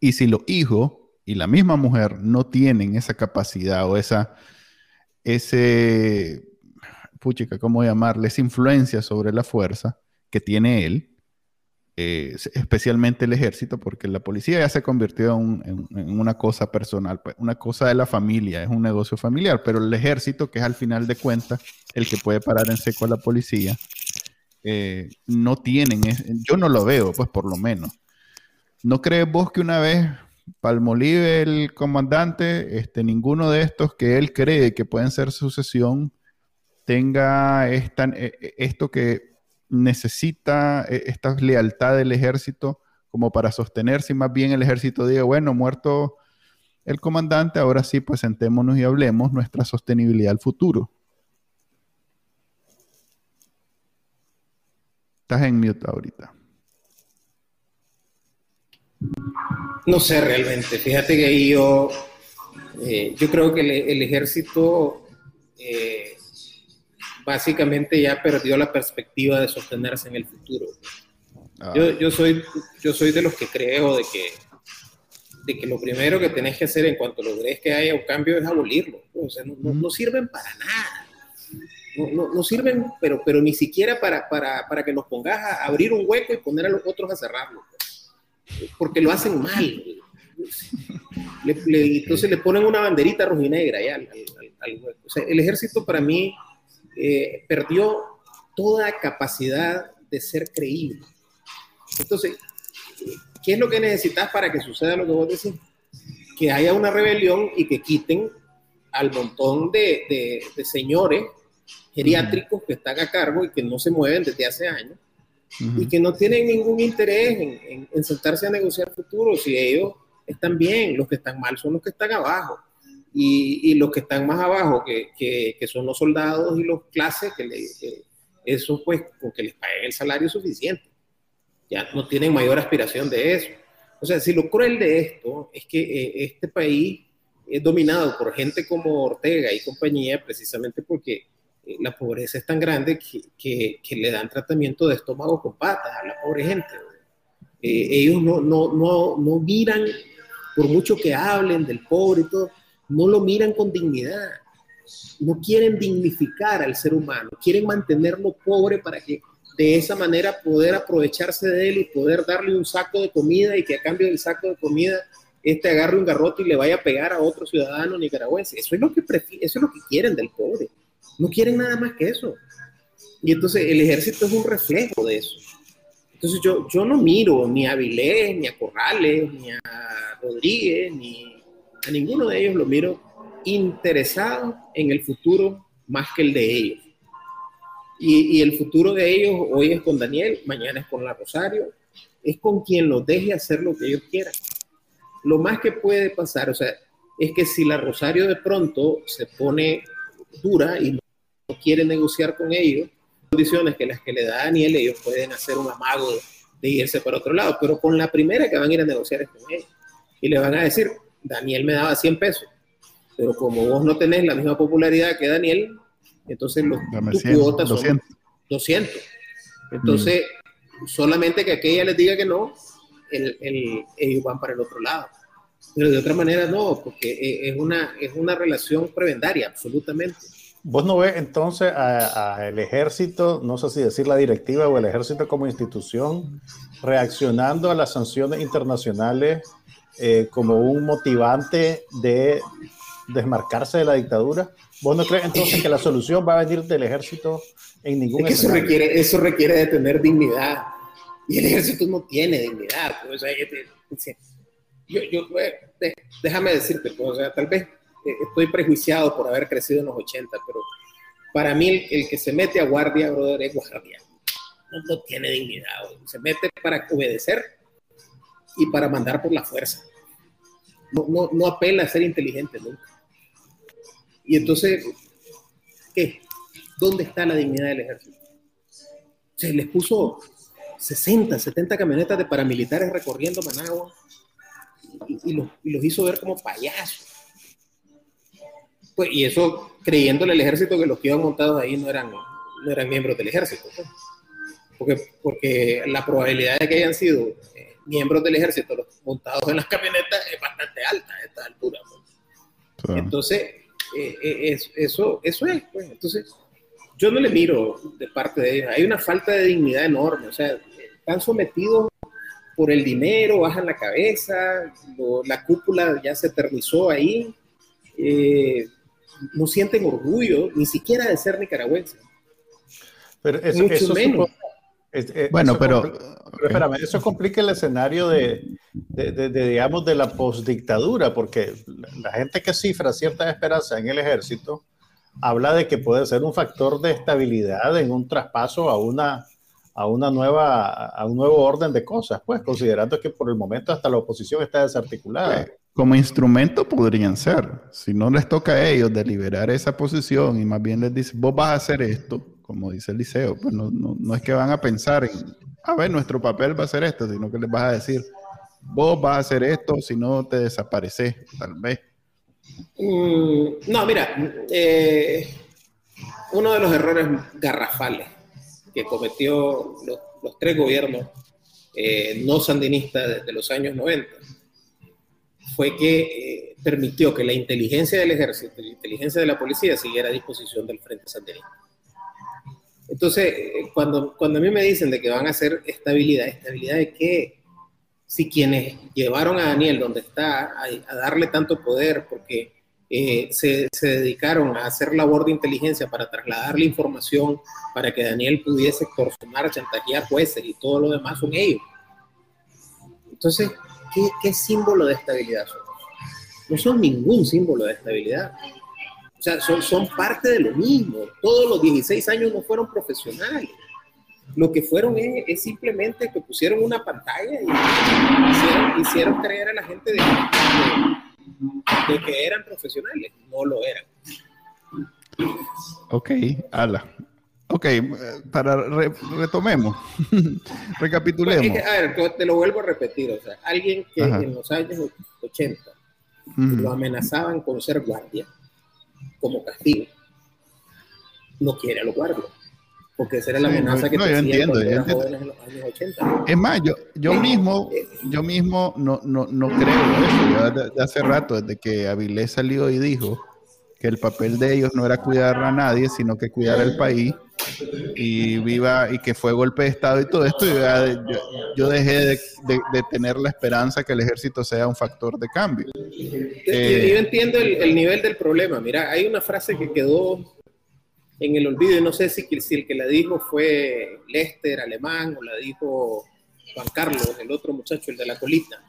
Y si los hijos y la misma mujer no tienen esa capacidad o esa, ese, puchica, ¿cómo llamarle? Esa influencia sobre la fuerza que tiene él, eh, especialmente el ejército, porque la policía ya se convirtió en, una cosa personal, pues, una cosa de la familia, es un negocio familiar, pero el ejército, que es al final de cuentas el que puede parar en seco a la policía, eh, no tienen, yo no lo veo, pues por lo menos. ¿No crees vos que una vez Palmolive, el comandante, este, ninguno de estos que él cree que pueden ser sucesión, tenga esta, e, e, esto que necesita, e, esta lealtad del ejército como para sostenerse y más bien el ejército diga, bueno, muerto el comandante, ahora sí, pues sentémonos y hablemos nuestra sostenibilidad al futuro. Estás en mute ahorita. No sé realmente. Fíjate que yo, eh, yo creo que el, ejército eh, básicamente ya perdió la perspectiva de sostenerse en el futuro. Ah. Yo, soy, yo soy de los que creo de que, de que lo primero que tenés que hacer en cuanto logres que haya un cambio es abolirlo. O sea, no, no sirven para nada no, sirven, pero, pero ni siquiera para, para, para, que nos pongas a abrir un hueco y poner a los otros a cerrarlo, porque lo hacen mal. entonces le ponen una banderita rojinegra ya al, hueco. O sea, el ejército para mí eh, perdió toda capacidad de ser creíble. Entonces, ¿qué es lo que necesitas para que suceda lo que vos decís? Que haya una rebelión y que quiten al montón de, de señores geriátricos que están a cargo y que no se mueven desde hace años y que no tienen ningún interés en, en, sentarse a negociar futuro si ellos están bien, los que están mal son los que están abajo. Y, y los que están más abajo, que, que, que, son los soldados y los clases, que, le, eso pues con que les paguen el salario suficiente. Ya no tienen mayor aspiración de eso. O sea, si lo cruel de esto es que eh, este país es dominado por gente como Ortega y compañía precisamente porque la pobreza es tan grande que, que, le dan tratamiento de estómago con patas a la pobre gente. Eh, ellos no, no, no, no miran, por mucho que hablen del pobre y todo, no lo miran con dignidad. No quieren dignificar al ser humano, quieren mantenerlo pobre para que de esa manera poder aprovecharse de él y poder darle un saco de comida y que a cambio del saco de comida este agarre un garrote y le vaya a pegar a otro ciudadano nicaragüense. Eso es lo que eso es lo que quieren del pobre. No quieren nada más que eso. Y entonces el ejército es un reflejo de eso. Entonces yo, yo no miro ni a Vilés, ni a Corrales, ni a Rodríguez, ni a ninguno de ellos lo miro interesado en el futuro más que el de ellos. Y, y, el futuro de ellos hoy es con Daniel, mañana es con la Rosario, es con quien los deje hacer lo que ellos quieran. Lo más que puede pasar, o sea, es que si la Rosario de pronto se pone dura y quiere negociar con ellos, condiciones que las que le da Daniel, ellos pueden hacer un amago de irse para otro lado, pero con la primera que van a ir a negociar es con ellos. Y le van a decir, Daniel me daba 100 pesos, pero como vos no tenés la misma popularidad que Daniel, entonces los, tu 200. 200. Entonces, solamente que aquella les diga que no, el, el, ellos van para el otro lado. Pero de otra manera no, porque es una, es una relación prebendaria, absolutamente. ¿Vos no ves entonces al ejército, no sé si decir la directiva o el ejército como institución, reaccionando a las sanciones internacionales eh, como un motivante de desmarcarse de la dictadura? ¿Vos no crees entonces que la solución va a venir del ejército en ningún es que eso requiere, eso requiere de tener dignidad. Y el ejército no tiene dignidad. Pues, yo, yo, déjame decirte, pues, o sea, tal vez estoy prejuiciado por haber crecido en los 80, pero para mí el, que se mete a guardia, brother, es guardia. No, tiene dignidad. Se mete para obedecer y para mandar por la fuerza. No, no, no apela a ser inteligente nunca. Y entonces, ¿qué? ¿Dónde está la dignidad del ejército? Se les puso 60, 70 camionetas de paramilitares recorriendo Managua y, los, hizo ver como payasos. Pues, y eso creyéndole al ejército que los que iban montados ahí no eran, no eran miembros del ejército. Pues. Porque, porque la probabilidad de que hayan sido eh, miembros del ejército los montados en las camionetas es bastante alta a esta altura. Pues. Entonces, eh, eh, eso, eso es. Pues. Entonces, yo no le miro de parte de ellos. Hay una falta de dignidad enorme. O sea, están sometidos por el dinero, bajan la cabeza, la cúpula ya se eternizó ahí. Eh, no sienten orgullo, ni siquiera de ser nicaragüense. Pero eso, Mucho menos. Eh, bueno, pero, pero espérame, eso complica el escenario de, de, de, de digamos, de la postdictadura, porque la gente que cifra cierta esperanza en el ejército, habla de que puede ser un factor de estabilidad en un traspaso a una, a una nueva, a un nuevo orden de cosas, pues, considerando que por el momento hasta la oposición está desarticulada. Eh, como instrumento podrían ser. Si no les toca a ellos deliberar esa posición y más bien les dice, vos vas a hacer esto, como dice el liceo, pues no, no, no es que van a pensar en, a ver, nuestro papel va a ser esto, sino que les vas a decir, vos vas a hacer esto, si no te desapareces, tal vez. Mm, no, mira, eh, uno de los errores garrafales que cometió los, tres gobiernos eh, no sandinistas de los años 90 fue que eh, permitió que la inteligencia del ejército y la inteligencia de la policía siguiera a disposición del Frente Sandinista. Entonces, cuando, cuando a mí me dicen de que van a hacer estabilidad, ¿estabilidad de qué? si quienes llevaron a Daniel donde está a, darle tanto poder porque eh, se, se, dedicaron a hacer labor de inteligencia para trasladarle información para que Daniel pudiese extorsionar, chantajear jueces y todo lo demás son ellos. Entonces, ¿qué, qué símbolo de estabilidad son? No son ningún símbolo de estabilidad. O sea, son, son parte de lo mismo. Todos los 16 años no fueron profesionales. Lo que fueron es, simplemente que pusieron una pantalla y hicieron, creer a la gente de, de, que eran profesionales. No lo eran. Ok, ala. Ok, para retomemos, recapitulemos. a ver, te lo vuelvo a repetir, o sea, alguien que en los años 80 lo amenazaban con ser guardia como castigo, no quiere a los guardias porque esa era la amenaza que no, yo entiendo, yo entiendo. en los años 80. Es más, yo, yo mismo, yo mismo no, no, no creo eso. Yo hace rato, desde que Avilés salió y dijo que el papel de ellos no era cuidar a nadie, sino que cuidar al país, y viva y que fue golpe de Estado y todo esto, yo, dejé de, tener la esperanza que el ejército sea un factor de cambio. yo, eh, entiendo el, nivel del problema. Mira, hay una frase que quedó en el olvido y no sé si, si el que la dijo fue Lester, alemán, o la dijo Juan Carlos, el otro muchacho, el de la colita,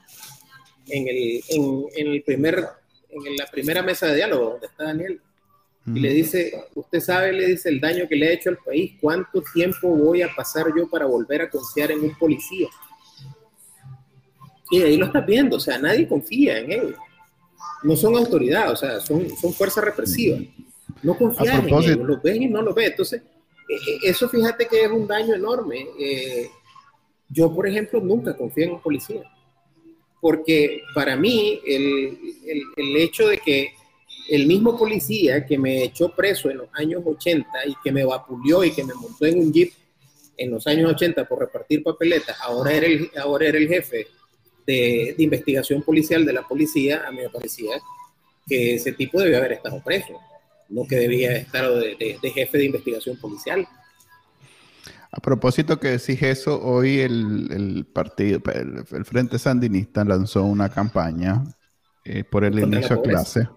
en, el, en, el primer, en la primera mesa de diálogo donde está Daniel y le dice, usted sabe, le dice el daño que le ha hecho al país, ¿cuánto tiempo voy a pasar yo para volver a confiar en un policía? Y ahí lo estás viendo, o sea, nadie confía en ellos. No son autoridad, o sea, son, son fuerzas represivas. No confían en ellos, los ven y no los ven. Entonces, e, e, eso fíjate que es un daño enorme. Eh, yo, por ejemplo, nunca confío en un policía. Porque para mí, el, el, el hecho de que el mismo policía que me echó preso en los años 80 y que me vapuleó y que me montó en un jeep en los años 80 por repartir papeletas, ahora era el, ahora era el jefe de, investigación policial de la policía, a mí me parecía que ese tipo debía haber estado preso, no que debía estar de, jefe de investigación policial. A propósito que decís eso, hoy el, partido, el, Frente Sandinista lanzó una campaña eh, por el inicio de clase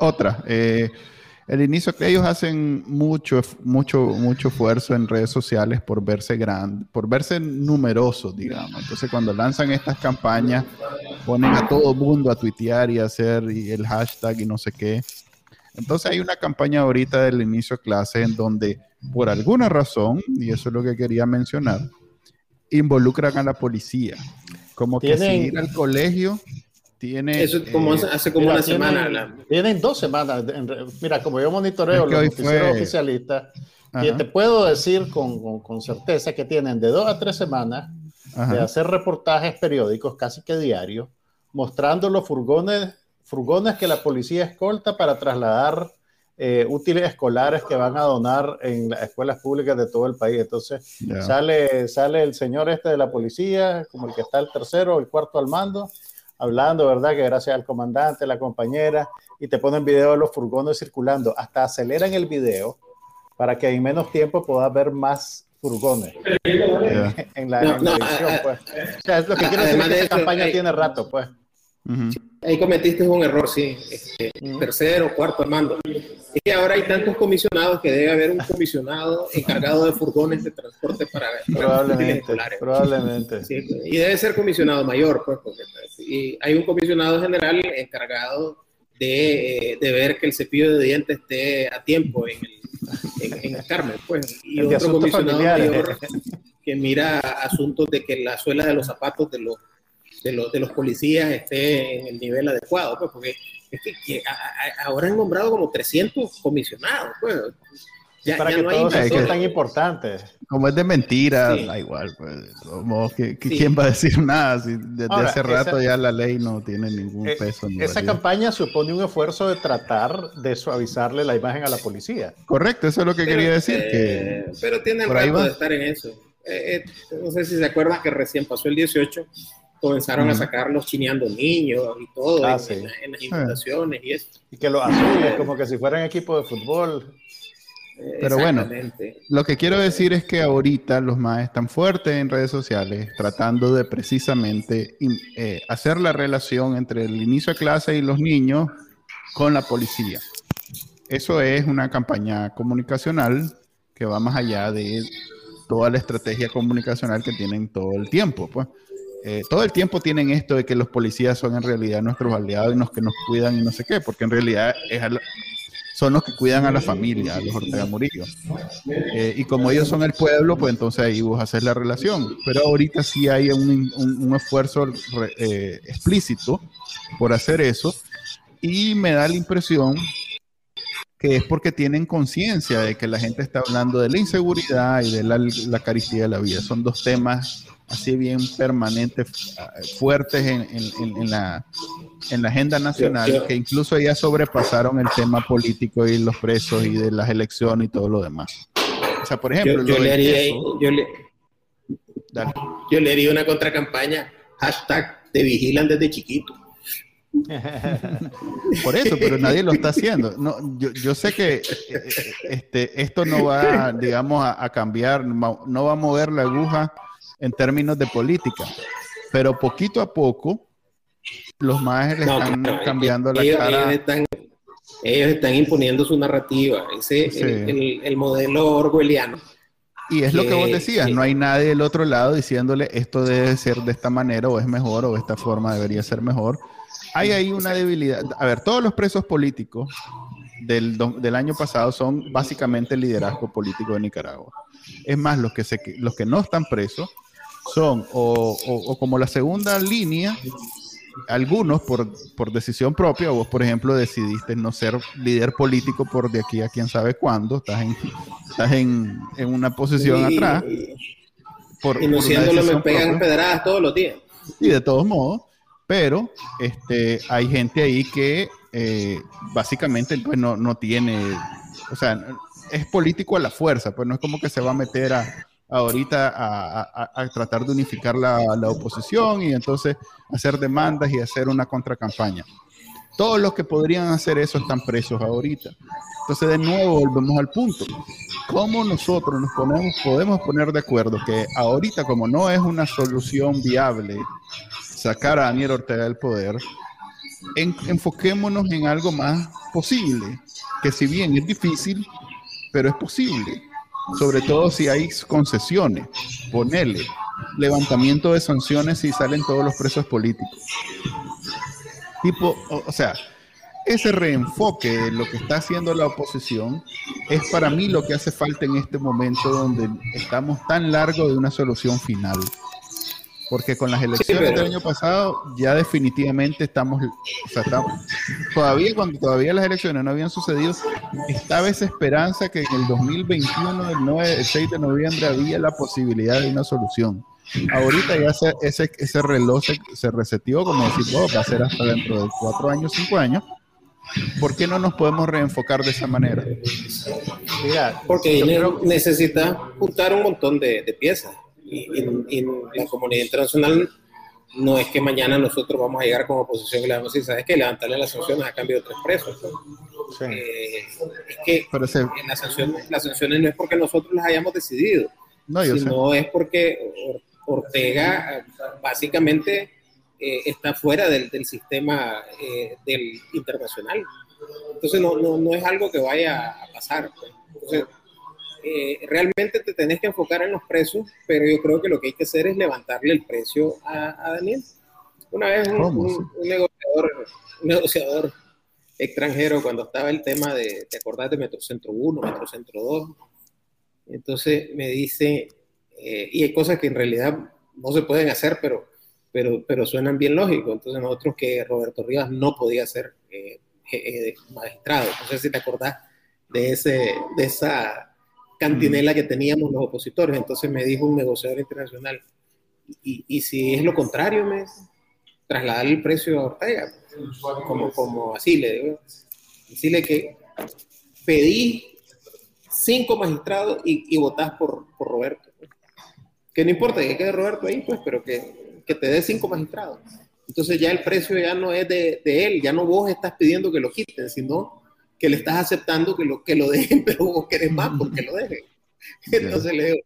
otra, eh, el inicio que ellos hacen mucho, mucho, mucho esfuerzo en redes sociales por verse grande, por verse numerosos, digamos. Entonces, cuando lanzan estas campañas, ponen a todo mundo a tuitear y hacer y el hashtag y no sé qué. Entonces, hay una campaña ahorita del inicio de clase en donde, por alguna razón, y eso es lo que quería mencionar, involucran a la policía. Como que si ir al colegio tiene, Eso como eh, hace como una semana. Tienen dos semanas. Mira, como yo monitoreo los noticieros oficialistas, y te puedo decir con, con, certeza que tienen de dos a tres semanas de hacer reportajes periódicos casi que diarios, mostrando los furgones, furgones que la policía escolta para trasladar eh, útiles escolares que van a donar en las escuelas públicas de todo el país. Entonces sale, sale el señor este de la policía, como el que está el tercero o el cuarto al mando, hablando, ¿verdad? Que gracias al comandante, la compañera, y te ponen video de los furgones circulando. Hasta aceleran el video para que en menos tiempo puedas ver más furgones en, la, televisión, pues. O sea, es lo que quiero decir que esta campaña tiene rato, pues. Ahí cometiste un error, sí. Este, Tercero, cuarto, Armando. Es que ahora hay tantos comisionados que debe haber un comisionado encargado de furgones de transporte para. Probablemente. probablemente. y debe ser comisionado mayor, pues, porque y hay un comisionado general encargado de, de, ver que el cepillo de dientes esté a tiempo en el, en, el Carmen, pues. Y otro comisionado mayor que mira asuntos de que la suela de los zapatos de los de, los, de los policías esté en el nivel adecuado, pues, porque es que, ahora han nombrado como 300 comisionados, pues. Ya, para que no todos hay tan importantes. Como es de mentira, da igual. Pues, ¿Quién va a decir nada? Si desde hace rato ya la ley no tiene ningún eh, peso. esa campaña supone un esfuerzo de tratar de suavizarle la imagen a la policía. Correcto, eso es lo que quería decir. que pero tienen rato de estar en eso. Eh, eh, no sé si se acuerdan que recién pasó el 18 comenzaron a sacarlos chineando niños y todo ah, en, las invitaciones y esto. Y que los azules, como que si fueran equipo de fútbol. Pero bueno, lo que quiero decir es que ahorita los más están fuertes en redes sociales tratando de precisamente eh, hacer la relación entre el inicio de clase y los niños con la policía. Eso es una campaña comunicacional que va más allá de toda la estrategia comunicacional que tienen todo el tiempo. Pues. Eh, todo el tiempo tienen esto de que los policías son en realidad nuestros aliados y los que nos cuidan y no sé qué, porque en realidad son los que cuidan a la familia, a los Ortega Murillo. Eh, y como ellos son el pueblo, pues entonces ahí vos haces la relación. Pero ahorita sí hay un, esfuerzo eh, explícito por hacer eso y me da la impresión que es porque tienen conciencia de que la gente está hablando de la inseguridad y de la, la caristía de la vida. Son dos temas así bien permanentes, fuertes en, la, en la agenda nacional, que incluso ya sobrepasaron el tema político y los presos y de las elecciones y todo lo demás. O sea, por ejemplo, yo, le, haría, yo, le, yo le haría una contracampaña, hashtag te vigilan desde chiquito. Por eso, pero nadie lo está haciendo. No, yo, yo sé que eh, eh, este, esto no va, digamos, a, a, cambiar, no va a mover la aguja en términos de política, pero poquito a poco los más le están cambiando la cara. Ellos están, ellos están, imponiendo su narrativa, ese es el, el, modelo orwelliano. Y es lo que vos decías, no hay nadie del otro lado diciéndole esto debe ser de esta manera o es mejor o esta forma debería ser mejor hay ahí una debilidad. A ver, todos los presos políticos del, del, año pasado son básicamente el liderazgo político de Nicaragua. Es más, los que, se, los que no están presos son o, o, como la segunda línea, algunos por, por, decisión propia, vos por ejemplo decidiste no ser líder político por de aquí a quién sabe cuándo, estás en, estás en, en una posición atrás. Por, y no me pegan pedradas todos los días. Y de todos modos, pero este, hay gente ahí que eh, básicamente pues, no, no, tiene, o sea, es político a la fuerza, pues no es como que se va a meter a, ahorita a, a, tratar de unificar la, la, oposición y entonces hacer demandas y hacer una contracampaña. Todos los que podrían hacer eso están presos ahorita. Entonces, de nuevo, volvemos al punto. ¿Cómo nosotros nos ponemos, podemos poner de acuerdo que ahorita, como no es una solución viable sacar a Daniel Ortega del poder, enfoquémonos en algo más posible, que si bien es difícil, pero es posible. Sobre todo si hay concesiones, ponerle levantamiento de sanciones si salen todos los presos políticos. Tipo, o, sea, ese reenfoque de lo que está haciendo la oposición es para mí lo que hace falta en este momento donde estamos tan largo de una solución final. Porque con las elecciones del año pasado ya definitivamente estamos, o sea, estamos, todavía cuando todavía las elecciones no habían sucedido, estaba esa esperanza que en el 2021, el, 9, el 6 de noviembre, había la posibilidad de una solución. Ahorita ya se, ese, ese reloj se, se reseteó, como decir, oh, va a ser hasta dentro de cuatro años, cinco años. ¿Por qué no nos podemos reenfocar de esa manera? Mira, porque necesita juntar un montón de, de piezas y, la comunidad internacional no es que mañana nosotros vamos a llegar como oposición y le vamos a decir, ¿sabes qué? Levantarle las sanciones a cambio de tres presos. Eh, es que las, sanciones, las sanciones no es porque nosotros las hayamos decidido, no, sino es porque Ortega básicamente eh, está fuera del, del sistema eh, del internacional. Entonces no, no, no, es algo que vaya a pasar. Pues. Entonces, eh, realmente te tenés que enfocar en los precios, pero yo creo que lo que hay que hacer es levantarle el precio a, Daniel. Una vez un, negociador, un negociador extranjero, cuando estaba el tema de, ¿te acordás de Metrocentro 1, Metrocentro 2? Entonces me dice, eh, y hay cosas que en realidad no se pueden hacer, pero, pero, pero suenan bien lógicos. Entonces nosotros que Roberto Rivas no podía ser eh, magistrado. No sé si te acordás de, ese, de esa cantinela que teníamos los opositores. Entonces me dijo un negociador internacional, y, y si es lo contrario, me trasladar el precio a Ortega, como, como así le digo, decirle que pedí cinco magistrados y, y votás por, por, Roberto. Que no importa que quede Roberto ahí, pues, pero que, que te dé cinco magistrados. Entonces ya el precio ya no es de, de, él, ya no vos estás pidiendo que lo quiten, sino que le estás aceptando que lo, que lo dejen, pero vos querés más porque lo dejen. Entonces le digo,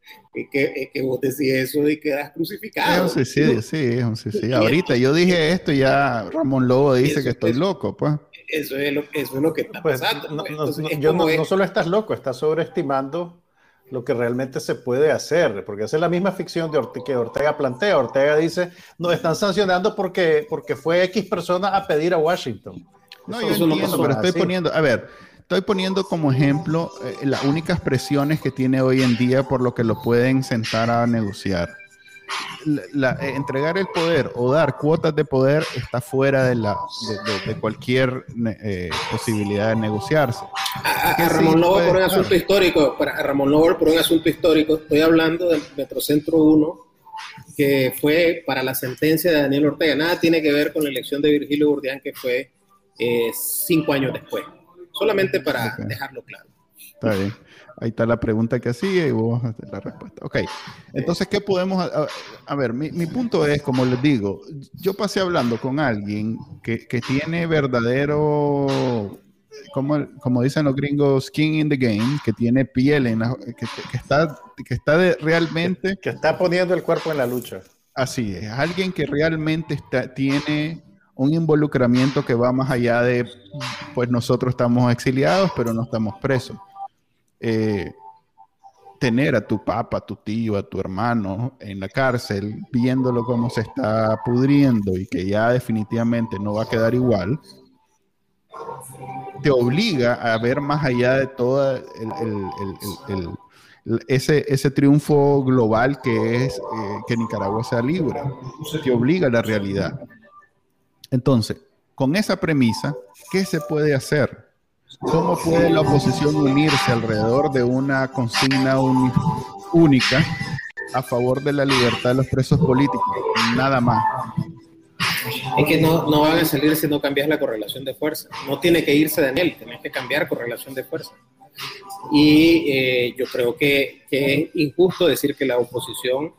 que, que vos decís eso y quedas crucificado. Es un suicidio, sí, es un suicidio. Ahorita yo dije esto y ya Ramón Lobo dice que estoy loco, pues. Eso es lo, eso es lo que está pues, pasando. No, pues. yo no, solo estás loco, estás sobreestimando lo que realmente se puede hacer, porque esa es la misma ficción de que Ortega plantea. Ortega dice, nos están sancionando porque, porque fue X persona a pedir a Washington. No, yo entiendo, pero estoy poniendo, a ver, estoy poniendo como ejemplo eh, las únicas presiones que tiene hoy en día por lo que lo pueden sentar a negociar. La, eh, entregar el poder o dar cuotas de poder está fuera de, la, de, cualquier eh, posibilidad de negociarse. A, Ramón Lobo por un asunto histórico, para Ramón Lobo por un asunto histórico, estoy hablando del Metrocentro 1, que fue para la sentencia de Daniel Ortega. Nada tiene que ver con la elección de Virgilio Burdián, que fue eh, cinco años después, solamente para dejarlo claro. Está bien. Ahí está la pregunta que hacía y vos la respuesta. Ok, entonces, ¿qué podemos...? A, ver, mi, mi, punto es, como les digo, yo pasé hablando con alguien que, que tiene verdadero, como, como dicen los gringos, skin in the game, que tiene piel, en que, que, está, que está de, realmente... Que está poniendo el cuerpo en la lucha. Así es, alguien que realmente está, tiene un involucramiento que va más allá de, pues nosotros estamos exiliados, pero no estamos presos. Eh, tener a tu papá, a tu tío, a tu hermano en la cárcel, viéndolo cómo se está pudriendo y que ya definitivamente no va a quedar igual, te obliga a ver más allá de todo ese, triunfo global que es eh, que Nicaragua sea libre. Te obliga a la realidad. Entonces, con esa premisa, ¿qué se puede hacer? ¿Cómo puede la oposición unirse alrededor de una consigna única a favor de la libertad de los presos políticos? Nada más. Es que no, no van a salir si no cambias la correlación de fuerza. No tiene que irse Daniel, tienes que cambiar correlación de fuerza. Y eh, yo creo que, que, es injusto decir que la oposición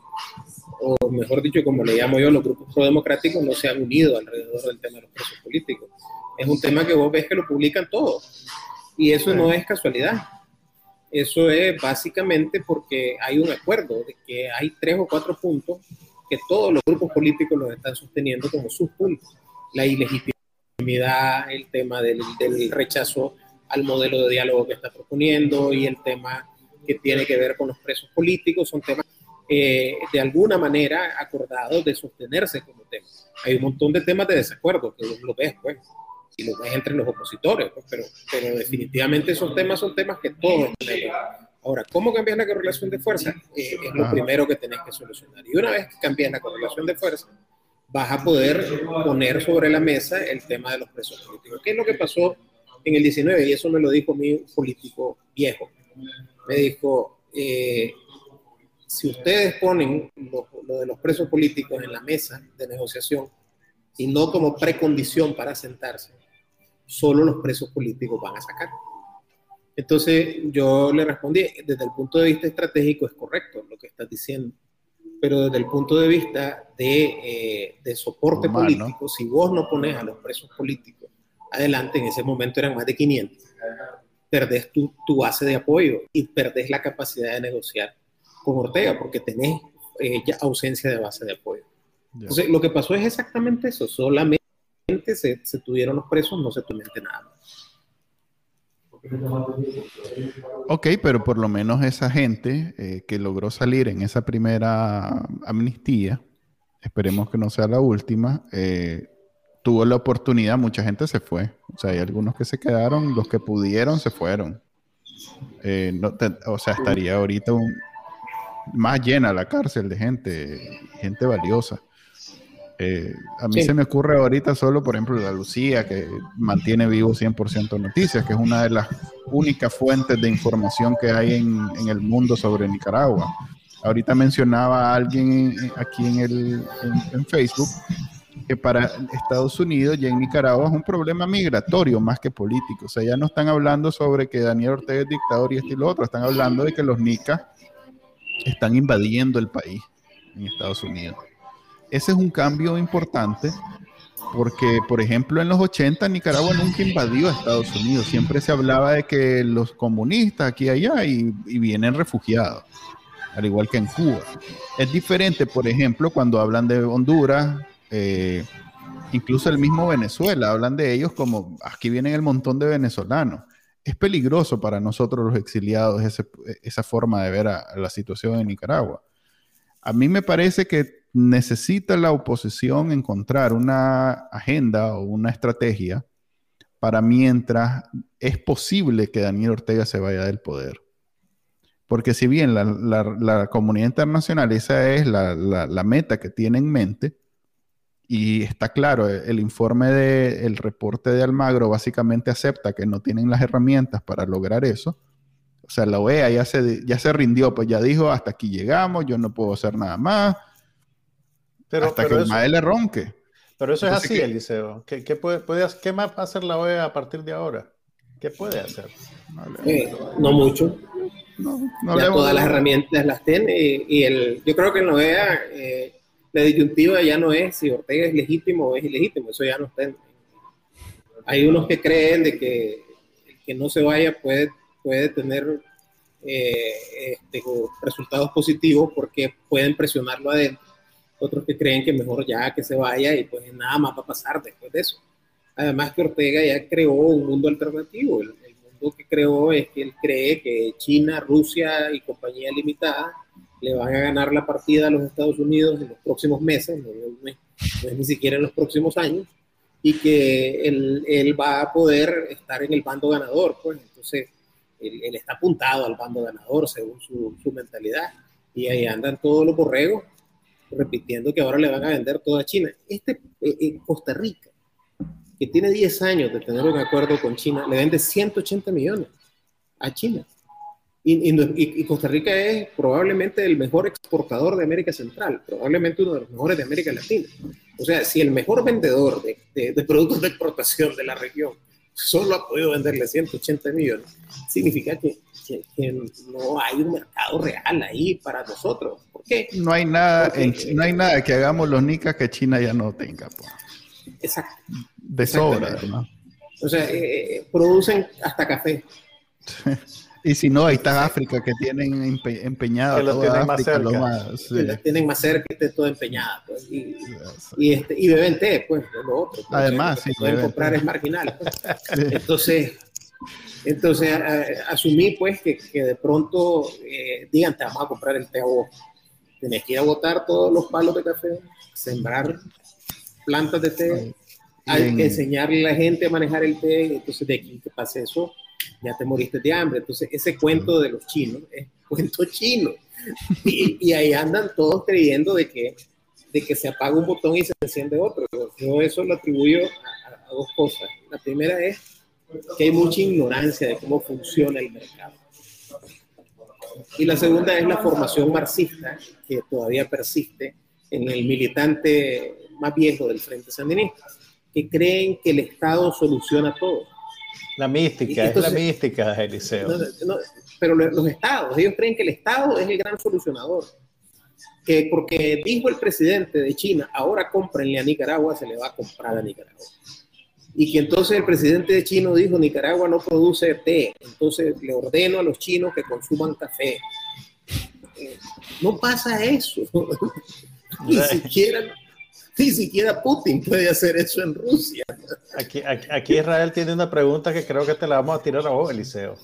o mejor dicho, como le llamo yo, los grupos pro-democráticos no se han unido alrededor del tema de los presos políticos. Es un tema que vos ves que lo publican todos. Y eso no es casualidad. Eso es básicamente porque hay un acuerdo de que hay tres o cuatro puntos que todos los grupos políticos los están sosteniendo como sus puntos. La ilegitimidad, el tema del, del rechazo al modelo de diálogo que está proponiendo y el tema que tiene que ver con los presos políticos, son temas eh, de alguna manera acordados de sostenerse como tema. Hay un montón de temas de desacuerdo que lo ves, pues, y lo ves entre los opositores, pues, pero, pero definitivamente esos temas son temas que todos tenemos. Ahora, ¿cómo cambias la correlación de fuerza? Eh, es lo primero que tenés que solucionar. Y una vez que cambias la correlación de fuerza, vas a poder poner sobre la mesa el tema de los presos políticos. ¿Qué es lo que pasó en el 19? Y eso me lo dijo mi político viejo. Me dijo, eh, si ustedes ponen lo, de los presos políticos en la mesa de negociación y no como precondición para sentarse, solo los presos políticos van a sacar. Entonces yo le respondí, desde el punto de vista estratégico es correcto lo que estás diciendo, pero desde el punto de vista de, eh, soporte político, si vos no pones a los presos políticos adelante, en ese momento eran más de 500, perdés tu, tu base de apoyo y perdés la capacidad de negociar con Ortega, porque tenés eh, ya ausencia de base de apoyo. Entonces, lo que pasó es exactamente eso, solamente se, se tuvieron los presos, no se tuvieron nada Ok, pero por lo menos esa gente eh, que logró salir en esa primera amnistía, esperemos que no sea la última, eh, tuvo la oportunidad, mucha gente se fue. O sea, hay algunos que se quedaron, los que pudieron se fueron. o sea, estaría ahorita un, más llena la cárcel de gente, gente valiosa. Eh, a mí se me ocurre ahorita solo, por ejemplo, la Lucía, que mantiene vivo 100% noticias, que es una de las únicas fuentes de información que hay en, el mundo sobre Nicaragua. Ahorita mencionaba a alguien aquí en, el, en, Facebook que para Estados Unidos y en Nicaragua es un problema migratorio más que político. O sea, ya no están hablando sobre que Daniel Ortega es dictador y esto y lo otro, están hablando de que los nicas están invadiendo el país en Estados Unidos. Ese es un cambio importante porque, por ejemplo, en los 80 Nicaragua nunca invadió a Estados Unidos. Siempre se hablaba de que los comunistas aquí y allá y, vienen refugiados, al igual que en Cuba. Es diferente, por ejemplo, cuando hablan de Honduras, eh, incluso el mismo Venezuela, hablan de ellos como aquí vienen el montón de venezolanos es peligroso para nosotros los exiliados esa forma de ver la situación en Nicaragua. A mí me parece que necesita la oposición encontrar una agenda o una estrategia para mientras es posible que Daniel Ortega se vaya del poder. Porque si bien la, comunidad internacional, esa es la meta que tiene en mente, y está claro, e, el informe del reporte de Almagro básicamente acepta que no tienen las herramientas para lograr eso. O sea, la OEA ya se, ya se rindió, pues ya dijo, hasta aquí llegamos, yo no puedo hacer nada más. Pero, hasta que el MAE le ronque. Pero eso es así, Eliseo. ¿Qué, qué, puede, ¿Qué más va a hacer la OEA a partir de ahora? ¿Qué puede hacer? Eh, no mucho. ya todas las herramientas las tiene y, el, yo creo que en Noea eh, la disyuntiva ya no es si Ortega es legítimo o es ilegítimo, eso ya no está. hay unos que creen de que el que no se vaya puede, puede tener eh, este, resultados positivos porque pueden presionarlo adentro. Otros que creen que mejor ya que se vaya y pues nada más va a pasar después de eso. Además que Ortega ya creó un mundo alternativo. El, mundo que creó es que él cree que China, Rusia y compañía limitada le van a ganar la partida a los Estados Unidos en los próximos meses, no, es ni siquiera en los próximos años, y que él, él, va a poder estar en el bando ganador. Pues entonces, él, está apuntado al bando ganador según su, su, mentalidad. Y ahí andan todos los borregos repitiendo que ahora le van a vender toda China. Este, eh, en Costa Rica, que tiene 10 años de tener un acuerdo con China, le vende 180 millones a China. Y, y, Costa Rica es probablemente el mejor exportador de América Central, probablemente uno de los mejores de América Latina. O sea, si el mejor vendedor de, de, productos de exportación de la región solo ha podido venderle 180 millones, significa que, que, no hay un mercado real ahí para nosotros. ¿Por qué? No hay nada, no hay nada que hagamos los nicas que China ya no tenga. Pues. Exacto. De sobra, ¿no? O sea, eh, eh, producen hasta café. Y si no, ahí está África que tienen empe empeñada. Que lo tienen más cerca. Más, tienen más cerca, esté toda empeñada. Pues, y, y, este, y beben té, pues, lo otro. Pues, Además, sí. pueden comprar es marginal. Pues. Entonces, entonces asumí, pues, que, que de pronto eh, digan, te vamos a comprar el té a vos. Tienes que ir a botar todos los palos de café, sembrar plantas de té, hay que enseñarle a la gente a manejar el té, entonces de aquí que pase eso, ya te moriste de hambre. Entonces ese cuento de los chinos es cuento chino. Y, ahí andan todos creyendo de que, de que se apaga un botón y se enciende otro. Yo, eso lo atribuyo a, dos cosas. La primera es que hay mucha ignorancia de cómo funciona el mercado. Y la segunda es la formación marxista que todavía persiste en el militante más viejo del Frente Sandinista, que creen que el Estado soluciona todo. La mística, es la mística, Eliseo. pero los estados, ellos creen que el Estado es el gran solucionador. Que porque dijo el presidente de China, ahora cómprenle a Nicaragua, se le va a comprar a Nicaragua. Y que entonces el presidente de China dijo, Nicaragua no produce té, entonces le ordeno a los chinos que consuman café. Eh, no pasa eso. Ni siquiera ni siquiera Putin puede hacer eso en Rusia. Aquí, aquí, Israel tiene una pregunta que creo que te la vamos a tirar a vos, Eliseo.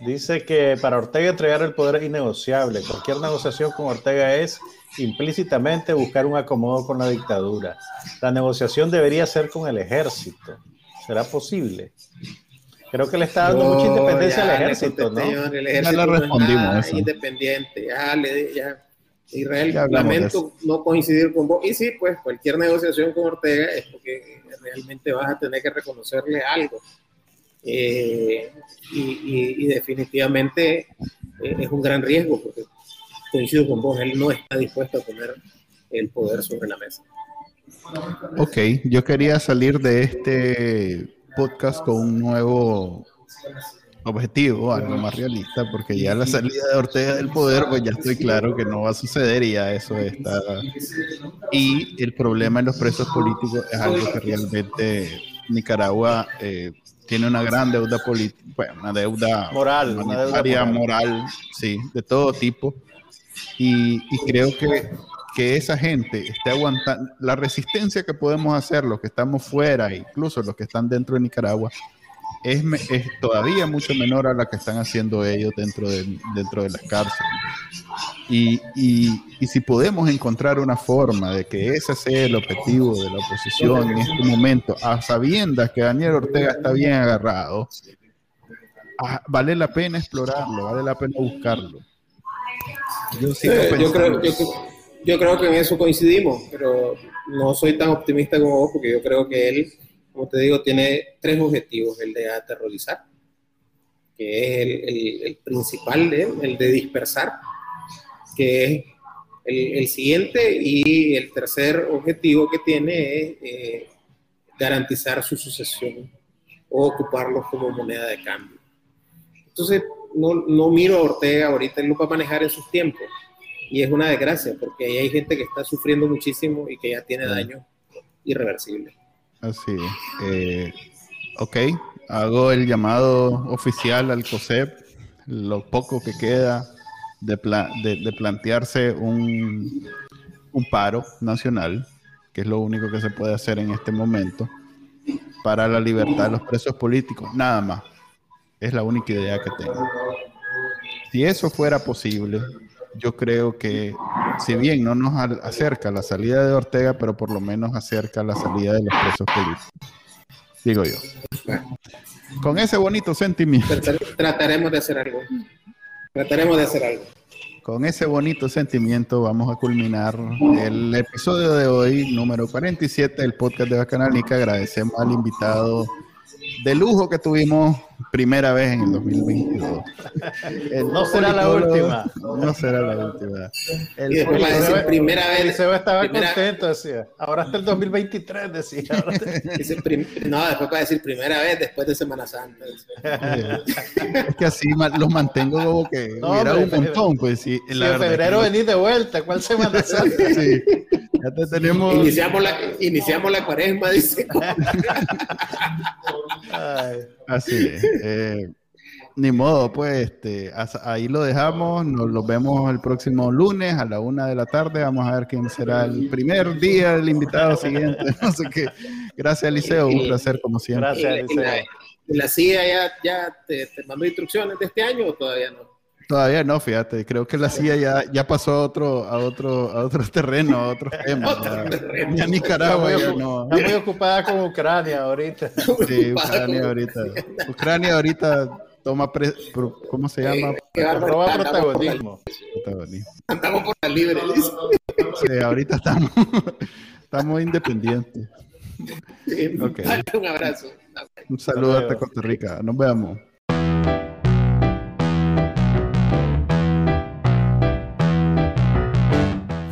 Dice que para Ortega entregar el poder es innegociable. Cualquier negociación con Ortega es implícitamente buscar un acomodo con la dictadura. La negociación debería ser con el ejército. ¿Será posible? Creo que le está dando mucha independencia al ejército, ¿no? el ejército ya le respondimos. independiente, ya, le, ya Israel, lamento no coincidir con vos. Y sí, pues cualquier negociación con Ortega es porque realmente vas a tener que reconocerle algo. Eh, y, definitivamente eh, es un gran riesgo porque coincido con vos, él no está dispuesto a poner el poder sobre la mesa. Ok, yo quería salir de este podcast con un nuevo objetivo, algo más realista, porque ya la salida de Ortega del poder, pues ya estoy claro que no va a suceder y ya eso está. Y el problema de los presos políticos es algo que realmente Nicaragua eh, tiene una gran deuda política, bueno, una deuda moral, una deuda moral. sí, de todo tipo. Y, y creo que que esa gente esté aguantando la resistencia que podemos hacer los que estamos fuera, incluso los que están dentro de Nicaragua, es, es, todavía mucho menor a la que están haciendo ellos dentro de, dentro de las cárceles. Y, y, y, si podemos encontrar una forma de que ese sea el objetivo de la oposición en este momento, a sabiendas que Daniel Ortega está bien agarrado, ah, vale la pena explorarlo, vale la pena buscarlo. Yo, yo, creo, yo, yo creo que en eso coincidimos, pero no soy tan optimista como vos, porque yo creo que él como te digo, tiene tres objetivos. El de aterrorizar, que es el, principal, de el de dispersar, que es el, siguiente, y el tercer objetivo que tiene es eh, garantizar su sucesión o ocuparlos como moneda de cambio. Entonces, no, no miro a Ortega ahorita, él lo va a manejar en sus tiempos. Y es una desgracia, porque ahí hay gente que está sufriendo muchísimo y que ya tiene daño irreversible. Así eh, ok, hago el llamado oficial al COSEP, lo poco que queda de, de, plantearse un, un paro nacional, que es lo único que se puede hacer en este momento, para la libertad de los presos políticos, nada más. Es la única idea que tengo. Si eso fuera posible, yo creo que si bien no nos acerca la salida de Ortega, pero por lo menos acerca la salida de los presos políticos. Digo yo. Con ese bonito sentimiento. Trataremos de hacer algo. Trataremos de hacer algo. Con ese bonito sentimiento vamos a culminar el episodio de hoy, número 47 del podcast de Bacanalnica. Agradecemos al invitado de lujo que tuvimos primera vez en el 2022. no será la última. No será la última. El, y después decir primera vez. Se va a estar contento, decía. Ahora hasta el 2023, decía. no, después va a decir primera vez después de Semana Santa. es que así los mantengo como que no, era un montón. Pues, sí, en febrero venís de vuelta, ¿cuál Semana Santa? sí. Ya te tenemos. Iniciamos la, iniciamos la cuaresma, dice. Así es. Eh, ni modo, pues este, ahí lo dejamos. Nos lo vemos el próximo lunes a la una de la tarde. Vamos a ver quién será el primer día del invitado siguiente. No sé qué. Gracias, Eliseo. Un placer, como siempre. Gracias, Eliseo. ¿Y la, CIA ya, ya te, te mandó instrucciones de este año o todavía no? Todavía no, fíjate, creo que la CIA ya, ya pasó a otro, a otro, a otro terreno, a otro tema. Ya, Nicaragua está muy, no. Está muy ocupada con Ucrania ahorita. Sí, Ucrania ahorita. Ucrania ahorita toma, pre, ¿cómo se llama? roba protagonismo. protagonismo. Andamos por la libre. Sí, ahorita estamos, estamos independientes. Okay. Un abrazo. Un saludo hasta Costa Rica. Nos vemos.